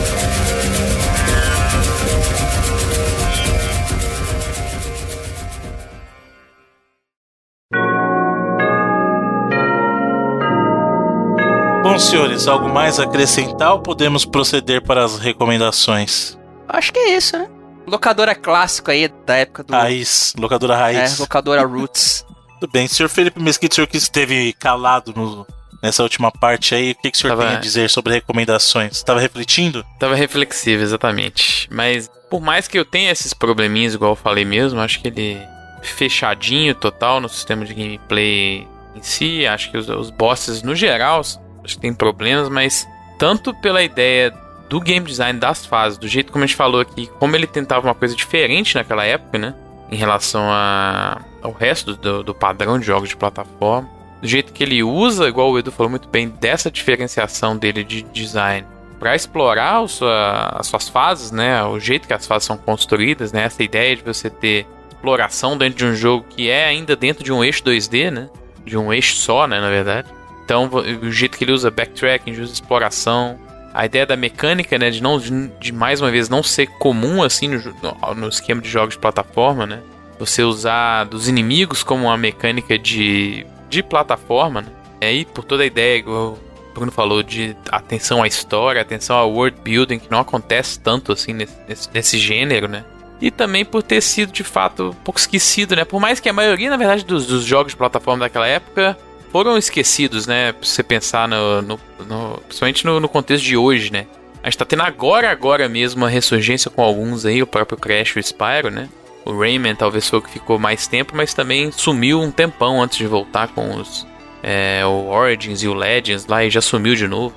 Bom, senhores, algo mais a acrescentar ou podemos proceder para as recomendações? Acho que é isso, né? Locadora clássico aí da época do. Raiz, locadora É, raiz. locadora Roots. Tudo bem. Senhor Felipe Mesquita, o senhor que esteve calado no- nessa última parte aí, o que, que o senhor Tava- tem a dizer sobre recomendações? Estava refletindo? Tava reflexivo, exatamente. Mas por mais que eu tenha esses probleminhas, igual eu falei mesmo, acho que ele fechadinho total no sistema de gameplay em si. Acho que os, os bosses, no geral, acho que tem problemas, mas tanto pela ideia do game design das fases, do jeito como a gente falou aqui, como ele tentava uma coisa diferente naquela época, né? Em relação a, ao resto do, do padrão de jogos de plataforma. Do jeito que ele usa, igual o Edu falou muito bem, dessa diferenciação dele de design para explorar sua- as suas fases, né? O jeito que as fases são construídas, né? Essa ideia de você ter exploração dentro de um jogo que é ainda dentro de um eixo 2D, né? De um eixo só, né? Na verdade. Então, o jeito que ele usa backtracking, usa exploração, a ideia da mecânica, né? De não, de, mais uma vez não ser comum assim no, no, esquema de jogos de plataforma, né? Você usar dos inimigos como uma mecânica de, de plataforma, né? E aí, por toda a ideia, igual o Bruno falou, de atenção à história, atenção ao world building, que não acontece tanto assim nesse, nesse, nesse gênero, né? E também por ter sido, de fato, um pouco esquecido, né? Por mais que a maioria, na verdade, dos, dos jogos de plataforma daquela época foram esquecidos, né? Pra você pensar no, no, no- principalmente no, no contexto de hoje, né? A gente tá tendo agora, agora mesmo, uma ressurgência com alguns aí, o próprio Crash e o Spyro, né? O Rayman talvez foi o que ficou mais tempo, mas também sumiu um tempão antes de voltar com os... é, o Origins e o Legends lá e já sumiu de novo.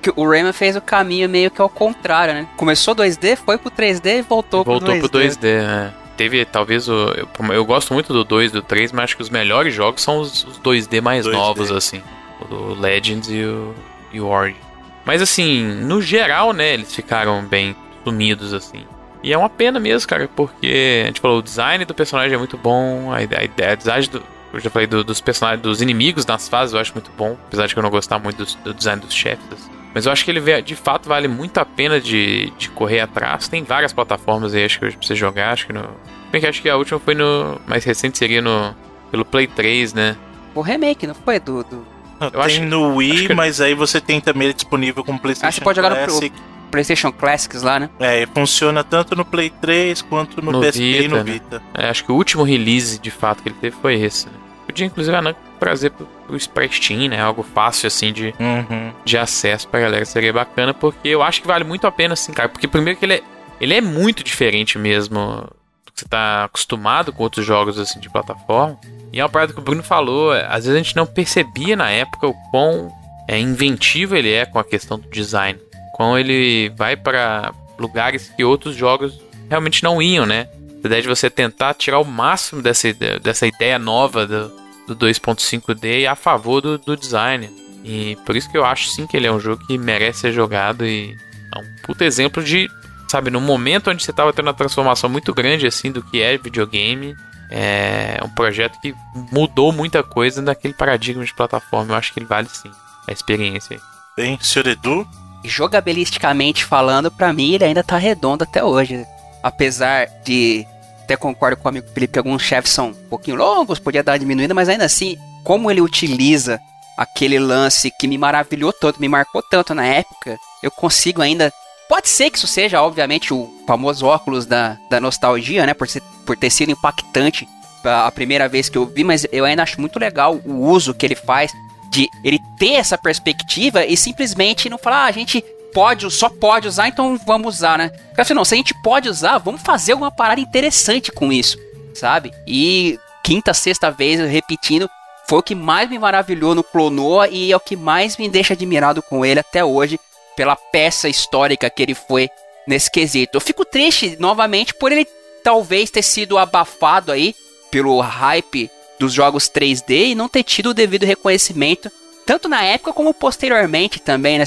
Que o Rayman fez o caminho meio que ao contrário, né? Começou 2D, foi pro 3D e voltou, Voltou pro 2D. pro 2D, né? Teve talvez o. Eu, eu gosto muito do 2 e do 3, mas acho que os melhores jogos são os, os 2D mais 2D. novos, assim. O do Legends e o, e o Origin. Mas assim, no geral, né, eles ficaram bem sumidos, assim. E é uma pena mesmo, cara, porque a gente falou, o design do personagem é muito bom, a ideia, a design do. Eu já falei do- dos personagens, dos inimigos nas fases, eu acho muito bom, apesar de que eu não gostar muito dos- do, design dos chefes. assim. Mas eu acho que ele de fato vale muito a pena de, de correr atrás. Tem várias plataformas aí, acho que hoje pra você jogar, acho que no. Bem que acho que a última foi no. Mais recente seria no. Pelo Play 3, né? O remake, não foi? Do, do Eu tem acho- no Wii, acho que- mas aí você tem também ele disponível como PlayStation Ah, você pode jogar no Classic. PlayStation Classics lá, né? É, e funciona tanto no Play 3 quanto no, No PSP e no Vita, né? Vita. É, acho que o último release de fato que ele teve foi esse, né? Podia inclusive a Namco trazer pro, pro Steam, né? Algo fácil assim de, Uhum. de acesso pra galera. Seria bacana, porque eu acho que vale muito a pena, assim, cara. Porque primeiro que ele é, ele é muito diferente mesmo do que você tá acostumado com outros jogos assim de plataforma. E é uma parada que o Bruno falou, é, às vezes a gente não percebia na época o quão é, inventivo ele é com a questão do design. Quão ele vai pra lugares que outros jogos realmente não iam, né? A ideia de você tentar tirar o máximo dessa, dessa ideia nova do, do 2.5D e a favor do, do design. E por isso que eu acho sim que ele é um jogo que merece ser jogado e é um puto exemplo de, sabe, num momento onde você tava tendo uma transformação muito grande assim do que é videogame, é um projeto que mudou muita coisa naquele paradigma de plataforma. Eu acho que ele vale sim a experiência. aí. Bem, senhor Edu, Jogabilisticamente falando, pra mim ele ainda tá redondo até hoje. Apesar de. Até concordo com o amigo Felipe que alguns chefes são um pouquinho longos, podia dar uma diminuída, mas ainda assim, como ele utiliza aquele lance que me maravilhou tanto, me marcou tanto na época, eu consigo ainda. Pode ser que isso seja, obviamente, o famoso óculos da, da nostalgia, né? Por, ser, por ter sido impactante a primeira vez que eu vi, mas eu ainda acho muito legal o uso que ele faz de ele ter essa perspectiva e simplesmente não falar, ah, a gente pode, só pode usar, então vamos usar, né? Porque assim, não, se a gente pode usar, vamos fazer alguma parada interessante com isso, sabe? E quinta, sexta vez, repetindo, foi o que mais me maravilhou no Clonoa e é o que mais me deixa admirado com ele até hoje, pela peça histórica que ele foi nesse quesito. Eu fico triste, novamente, por ele talvez ter sido abafado aí pelo hype dos jogos 3D e não ter tido o devido reconhecimento, tanto na época como posteriormente também, né?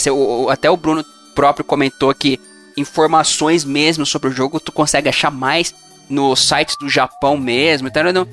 Até o Bruno próprio comentou que informações mesmo sobre o jogo tu consegue achar mais nos sites do Japão mesmo. Então, não,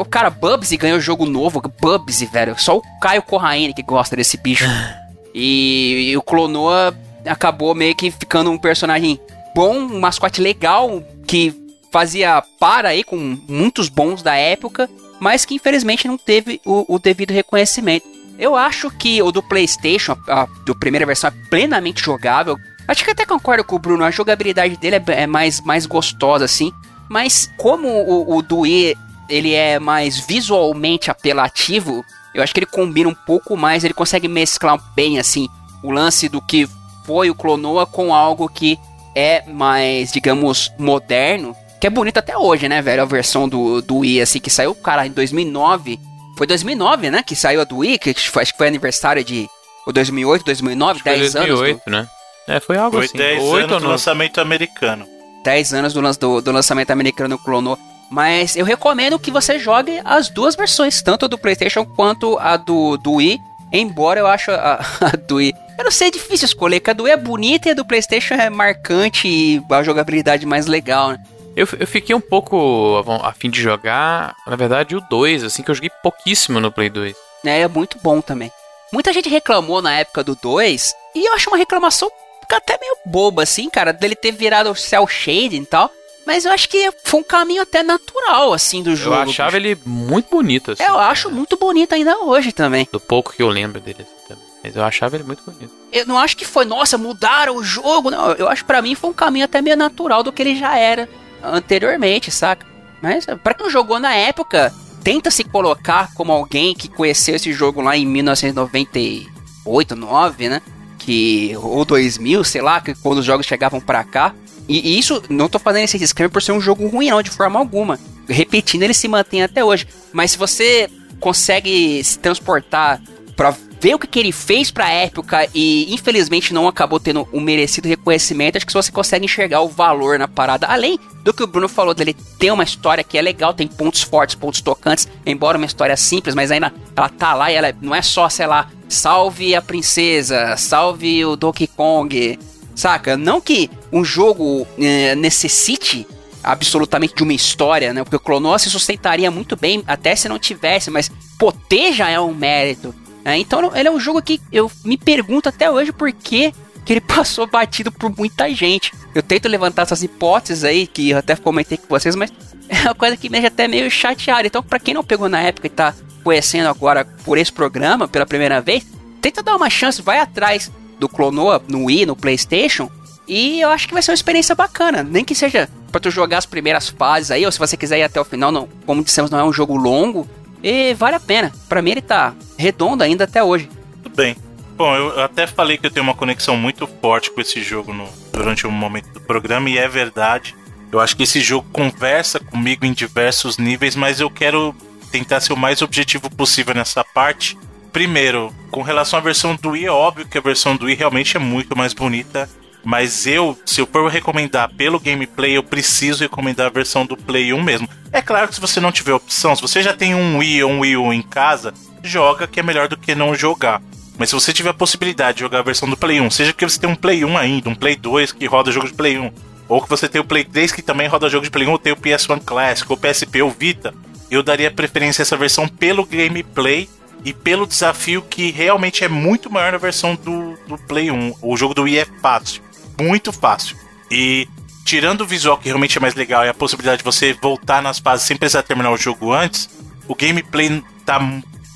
o cara, Bubsy ganhou jogo novo. Bubsy, velho. Só o Caio Corraine que gosta desse bicho. e, e o Clonoa acabou meio que ficando um personagem bom, um mascote legal, que fazia para aí com muitos bons da época, mas que infelizmente não teve o, o devido reconhecimento. Eu acho que o do PlayStation, a, a do primeira versão, é plenamente jogável. Acho que até concordo com o Bruno, a jogabilidade dele é, é mais, mais gostosa, assim. Mas como o, o do Wii, ele é mais visualmente apelativo, eu acho que ele combina um pouco mais, ele consegue mesclar bem, assim, o lance do que foi o Clonoa com algo que é mais, digamos, moderno. Que é bonito até hoje, né, velho? A versão do, do Wii, assim, que saiu, cara, em 2009. Foi 2009, né? Que saiu a do Wii, que acho que foi aniversário de. Ou 2008, 2009, acho 10 foi 2008, anos. Do... né? É, foi algo Foi assim. 10 Oito anos ou do lançamento americano. 10 anos do, do, do lançamento americano do Clonoa. Mas eu recomendo que você jogue as duas versões, tanto a do PlayStation quanto a do, do Wii. Embora eu acho a, a do Wii. Eu não sei, é difícil escolher, que a do Wii é bonita e a do PlayStation é marcante e a jogabilidade mais legal, né? Eu, eu fiquei um pouco a a fim de jogar, na verdade, o 2, assim, que eu joguei pouquíssimo no Play 2. É, é muito bom também. Muita gente reclamou na época do 2, e eu acho uma reclamação até meio boba, assim, cara, dele ter virado cel shading e tal. Mas eu acho que foi um caminho até natural, assim, do jogo. eu achava ele muito bonito, assim. Eu acho muito bonito ainda hoje também. Do pouco que eu lembro dele, assim, também. Mas eu achava ele muito bonito. Eu não acho que foi, nossa, mudaram o jogo, não. Eu acho que pra mim foi um caminho até meio natural do que ele já era anteriormente, saca? Mas pra quem jogou na época, tenta se colocar como alguém que conheceu esse jogo lá em 1998, 9, né? Que ou 2000, sei lá, que quando os jogos chegavam pra cá. E, e isso, não tô fazendo esse disclaimer por ser um jogo ruim, não, de forma alguma. Repetindo, ele se mantém até hoje. Mas se você consegue se transportar pra ver o que, que ele fez pra época e infelizmente não acabou tendo um merecido reconhecimento, acho que você consegue enxergar o valor na parada. Além do que o Bruno falou dele ter uma história que é legal, tem pontos fortes, pontos tocantes, embora uma história simples, mas ainda ela tá lá e ela não é só, sei lá, salve a princesa, salve o Donkey Kong, saca? Não que um jogo eh, necessite absolutamente de uma história, né? Porque o Clonoa se sustentaria muito bem até se não tivesse, mas pô, ter já é um mérito. Né? então ele é um jogo que eu me pergunto até hoje por que, que ele passou batido por muita gente. Eu tento levantar essas hipóteses aí, que eu até comentei com vocês, mas é uma coisa que me deixa até meio chateado. Então, pra quem não pegou na época e tá conhecendo agora por esse programa pela primeira vez, tenta dar uma chance, vai atrás do Clonoa no Wii, no PlayStation, e eu acho que vai ser uma experiência bacana. Nem que seja pra tu jogar as primeiras fases aí, ou se você quiser ir até o final, não, como dissemos, não é um jogo longo, e vale a pena. Pra mim ele tá redondo ainda até hoje. Tudo bem. Bom, eu até falei que eu tenho uma conexão muito forte com esse jogo no- durante um momento do programa, e é verdade. Eu acho que esse jogo conversa comigo em diversos níveis, mas eu quero tentar ser o mais objetivo possível nessa parte. Primeiro, com relação à versão do Wii, é óbvio que a versão do Wii realmente é muito mais bonita. Mas eu, se eu for recomendar pelo gameplay, eu preciso recomendar a versão do Play 1 mesmo. É claro que se você não tiver opção, se você já tem um Wii ou um Wii U em casa, joga que é melhor do que não jogar. Mas se você tiver a possibilidade de jogar a versão do Play 1, seja porque você tem um Play 1 ainda, um Play 2 que roda jogo de Play 1, ou que você tem o Play 3 que também roda jogo de Play 1, ou tem o PS1 Classic, ou PSP ou Vita, eu daria preferência a essa versão pelo gameplay e pelo desafio que realmente é muito maior na versão do, do Play 1. O jogo do Wii é fácil, muito fácil. E tirando o visual que realmente é mais legal e a possibilidade de você voltar nas fases sem precisar terminar o jogo antes, o gameplay tá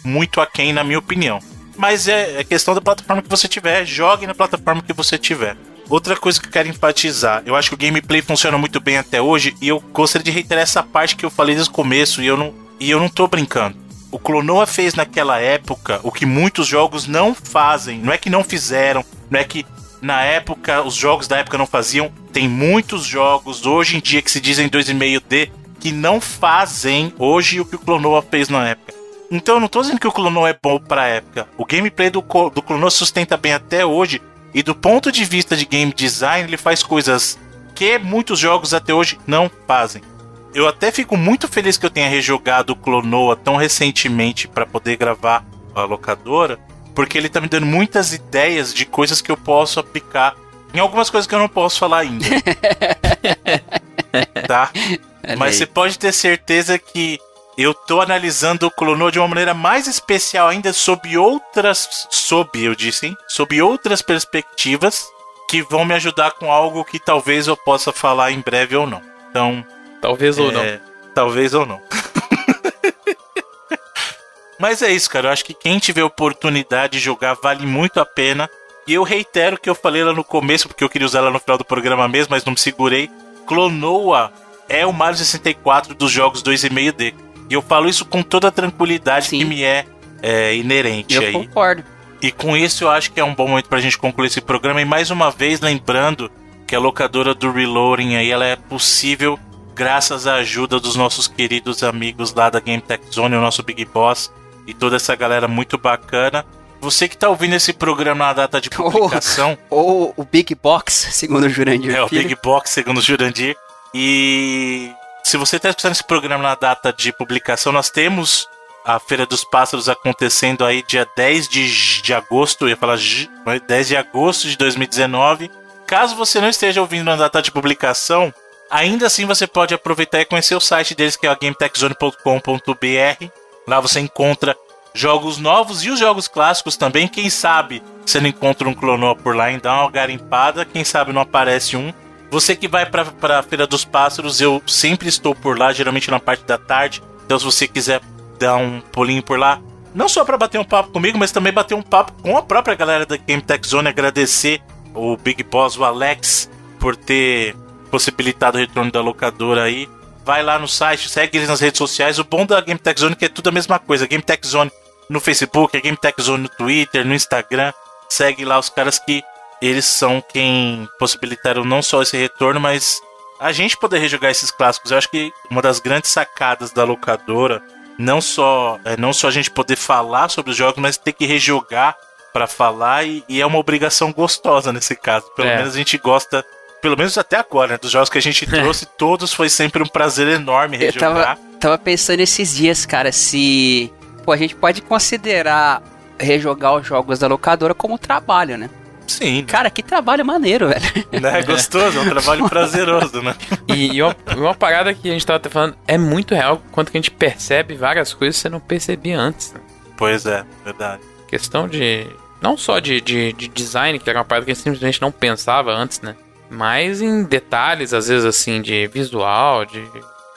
muito aquém, na minha opinião. Mas é, é questão da plataforma que você tiver, jogue na plataforma que você tiver. Outra coisa que eu quero enfatizar, eu acho que o gameplay funciona muito bem até hoje e eu gostaria de reiterar essa parte que eu falei desde o começo e eu não, e eu não tô brincando. O Clonoa fez naquela época o que muitos jogos não fazem. Não é que não fizeram, não é que na época os jogos da época não faziam. Tem muitos jogos hoje em dia que se dizem 2,5D que não fazem hoje o que o Clonoa fez na época. Então eu não tô dizendo que o Clonoa é bom pra época. O gameplay do, do Clonoa sustenta bem até hoje. E do ponto de vista de game design, ele faz coisas que muitos jogos até hoje não fazem. Eu até fico muito feliz que eu tenha rejogado o Clonoa tão recentemente para poder gravar a locadora, porque ele tá me dando muitas ideias de coisas que eu posso aplicar em algumas coisas que eu não posso falar ainda. tá? Olha Mas aí. você pode ter certeza que eu tô analisando o Clonoa de uma maneira mais especial ainda sob outras. Sob, eu disse, hein? Sob outras perspectivas que vão me ajudar com algo que talvez eu possa falar em breve ou não. Então, Talvez ou não. é, Talvez ou não. Mas é isso, cara. Eu acho que quem tiver oportunidade de jogar vale muito a pena. E eu reitero o que eu falei lá no começo, porque eu queria usar ela no final do programa mesmo, mas não me segurei. Clonoa é o Mario 64 dos jogos 2,5D. E eu falo isso com toda a tranquilidade Sim. que me é, é, inerente Eu aí. concordo. E com isso eu acho que é um bom momento pra gente concluir esse programa. E mais uma vez lembrando que a locadora do Reloading aí ela é possível graças à ajuda dos nossos queridos amigos lá da Game Tech Zone, o nosso Big Boss e toda essa galera muito bacana. Você que tá ouvindo esse programa na data de publicação, Ou o Big Box, segundo o Jurandir é o. Big Box, segundo o Jurandir. E se você está escutando esse programa na data de publicação, nós temos a Feira dos Pássaros acontecendo aí dia 10 de, de agosto, eu ia falar j- mas 10 de agosto de 2019. Caso você não esteja ouvindo na data de publicação, ainda assim você pode aproveitar e conhecer o site deles que é o gametechzone.com.br. Lá você encontra jogos novos e os jogos clássicos também. Quem sabe você não encontra um Clonoa por lá e dá uma garimpada, quem sabe não aparece um. Você que vai pra, pra Feira dos Pássaros, eu sempre estou por lá, geralmente na parte da tarde. Então, se você quiser dar um pulinho por lá, não só para bater um papo comigo, mas também bater um papo com a própria galera da Game Tech Zone, agradecer o Big Boss, o Alex, por ter possibilitado o retorno da locadora aí. Vai lá no site, segue eles nas redes sociais. O bom da Game Tech Zone é que é tudo a mesma coisa. Game Tech Zone no Facebook, a Game Tech Zone no Twitter, no Instagram. Segue lá os caras que eles são quem possibilitaram não só esse retorno, mas a gente poder rejogar esses clássicos. Eu acho que uma das grandes sacadas da locadora, não só é, não só a gente poder falar sobre os jogos, mas ter que rejogar pra falar e, e é uma obrigação gostosa nesse caso. Pelo É. menos a gente gosta, pelo menos até agora, né, dos jogos que a gente trouxe, todos foi sempre um prazer enorme Eu rejogar. tava, tava pensando esses dias, cara, se. Pô, a gente pode considerar rejogar os jogos da locadora como trabalho, né? Sim, Cara, que trabalho maneiro, velho. né? É gostoso, é um trabalho prazeroso, né? E, e uma, uma parada que a gente tava até falando é muito real quanto que a gente percebe várias coisas que você não percebia antes. né? Pois é, verdade. Questão de. Não só de, de, de design, que era uma parada que a gente simplesmente não pensava antes, né? Mas em detalhes, às vezes, assim, de visual, de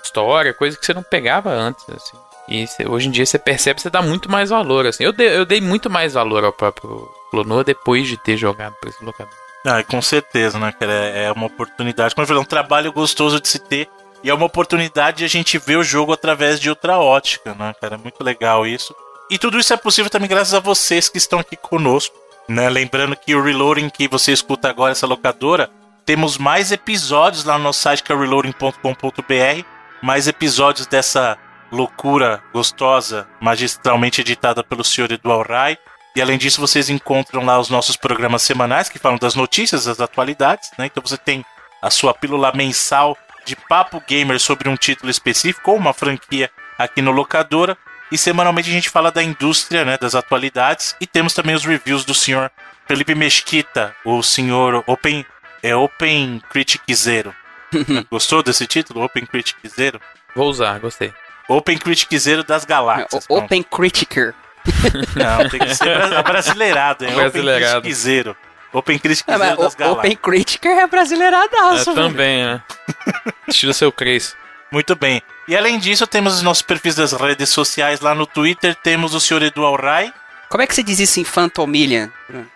história, coisa que você não pegava antes, assim. E hoje em dia você percebe, você dá muito mais valor, assim. Eu dei, eu dei muito mais valor ao próprio Clonoa depois de ter jogado por esse locador. Ah, com certeza, né, cara? É é uma oportunidade. Como eu falei, é um trabalho gostoso de se ter. E é uma oportunidade de a gente ver o jogo através de outra ótica, né, cara? É muito legal isso. E tudo isso é possível também graças a vocês que estão aqui conosco, né? Lembrando que o Reloading que você escuta agora, essa locadora, temos mais episódios lá no nosso site que é reloading.com.br. Mais episódios dessa loucura gostosa, magistralmente editada pelo senhor Eduardo Rai. E além disso, vocês encontram lá os nossos programas semanais que falam das notícias, das atualidades, né? Então você tem a sua pílula mensal de papo gamer sobre um título específico ou uma franquia aqui no Locadora. E semanalmente a gente fala da indústria, né, das atualidades. E temos também os reviews do senhor Felipe Mesquita, o senhor Open, é Open Critic Zero. Gostou desse título? Open Critic Zero? Vou usar, gostei. Open Critic Zero das galáxias. O. Open Critiker. Não, tem que ser bra- brasileirado, é Brasileirado. Open Critic Zero. Open Critic Ah, mas Zero das galáxias. Open Critiker é É, brasileiradaço, velho. também, né? Estilo seu Crazy. Muito bem. E além disso, temos os nossos perfis das redes sociais lá no Twitter. Temos o senhor Edu Alray. Como é que se diz isso em Phantomilian? Bruno?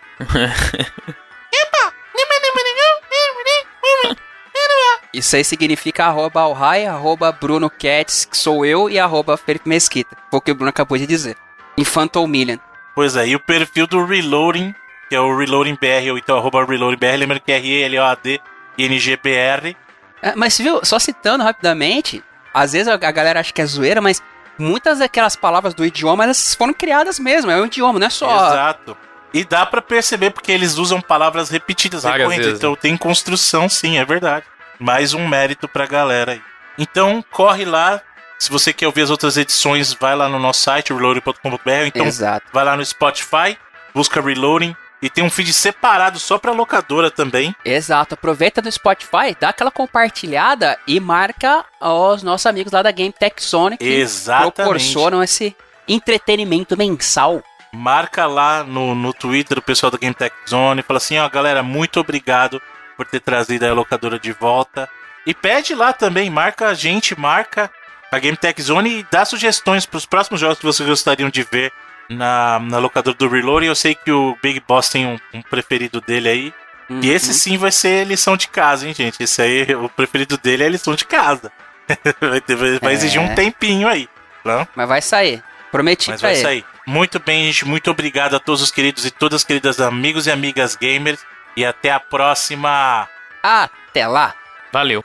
Isso aí significa arroba Alhai, arroba Bruno Cats, que sou eu, e arroba Felipe Mesquita. Foi o que o Bruno acabou de dizer. Em Phantomilian. Pois é, e o perfil do Reloading, que é o Reloading BR, ou então arroba Reloading BR. Lembrando que é R-E-L-O-A-D N-G-B-R. É, mas viu, só citando rapidamente, às vezes a, a galera acha que é zoeira, mas muitas daquelas palavras do idioma, elas foram criadas mesmo, é um idioma, não é só... Exato. E dá pra perceber porque eles usam palavras repetidas, Várias recorrentes. vezes. Então tem construção, sim, é verdade. Mais um mérito pra galera aí. Então corre lá. Se você quer ouvir as outras edições, vai lá no nosso site, reloading.com.br. Então Exato. vai lá no Spotify, busca Reloading E tem um feed separado só pra locadora também. Exato, aproveita no Spotify, dá aquela compartilhada e marca os nossos amigos lá da Game Tech Zone que Exatamente. proporcionam esse entretenimento mensal. Marca lá no, no Twitter o pessoal da Game Tech Zone. Fala assim, ó, galera, muito obrigado por ter trazido a locadora de volta. E pede lá também, marca a gente, marca a Game Tech Zone e dá sugestões para os próximos jogos que vocês gostariam de ver na, na locadora do Reload. Eu sei que o Big Boss tem um, um preferido dele aí. Uhum. E esse sim vai ser lição de casa, hein, gente? Esse aí, o preferido dele é lição de casa. vai, ter- vai- vai exigir É. um tempinho aí. Não? Mas vai sair. Prometi Mas pra vai ele. sair. Muito bem, gente. Muito obrigado a todos os queridos e todas as queridas amigos e amigas gamers. E até a próxima. Até lá. Valeu.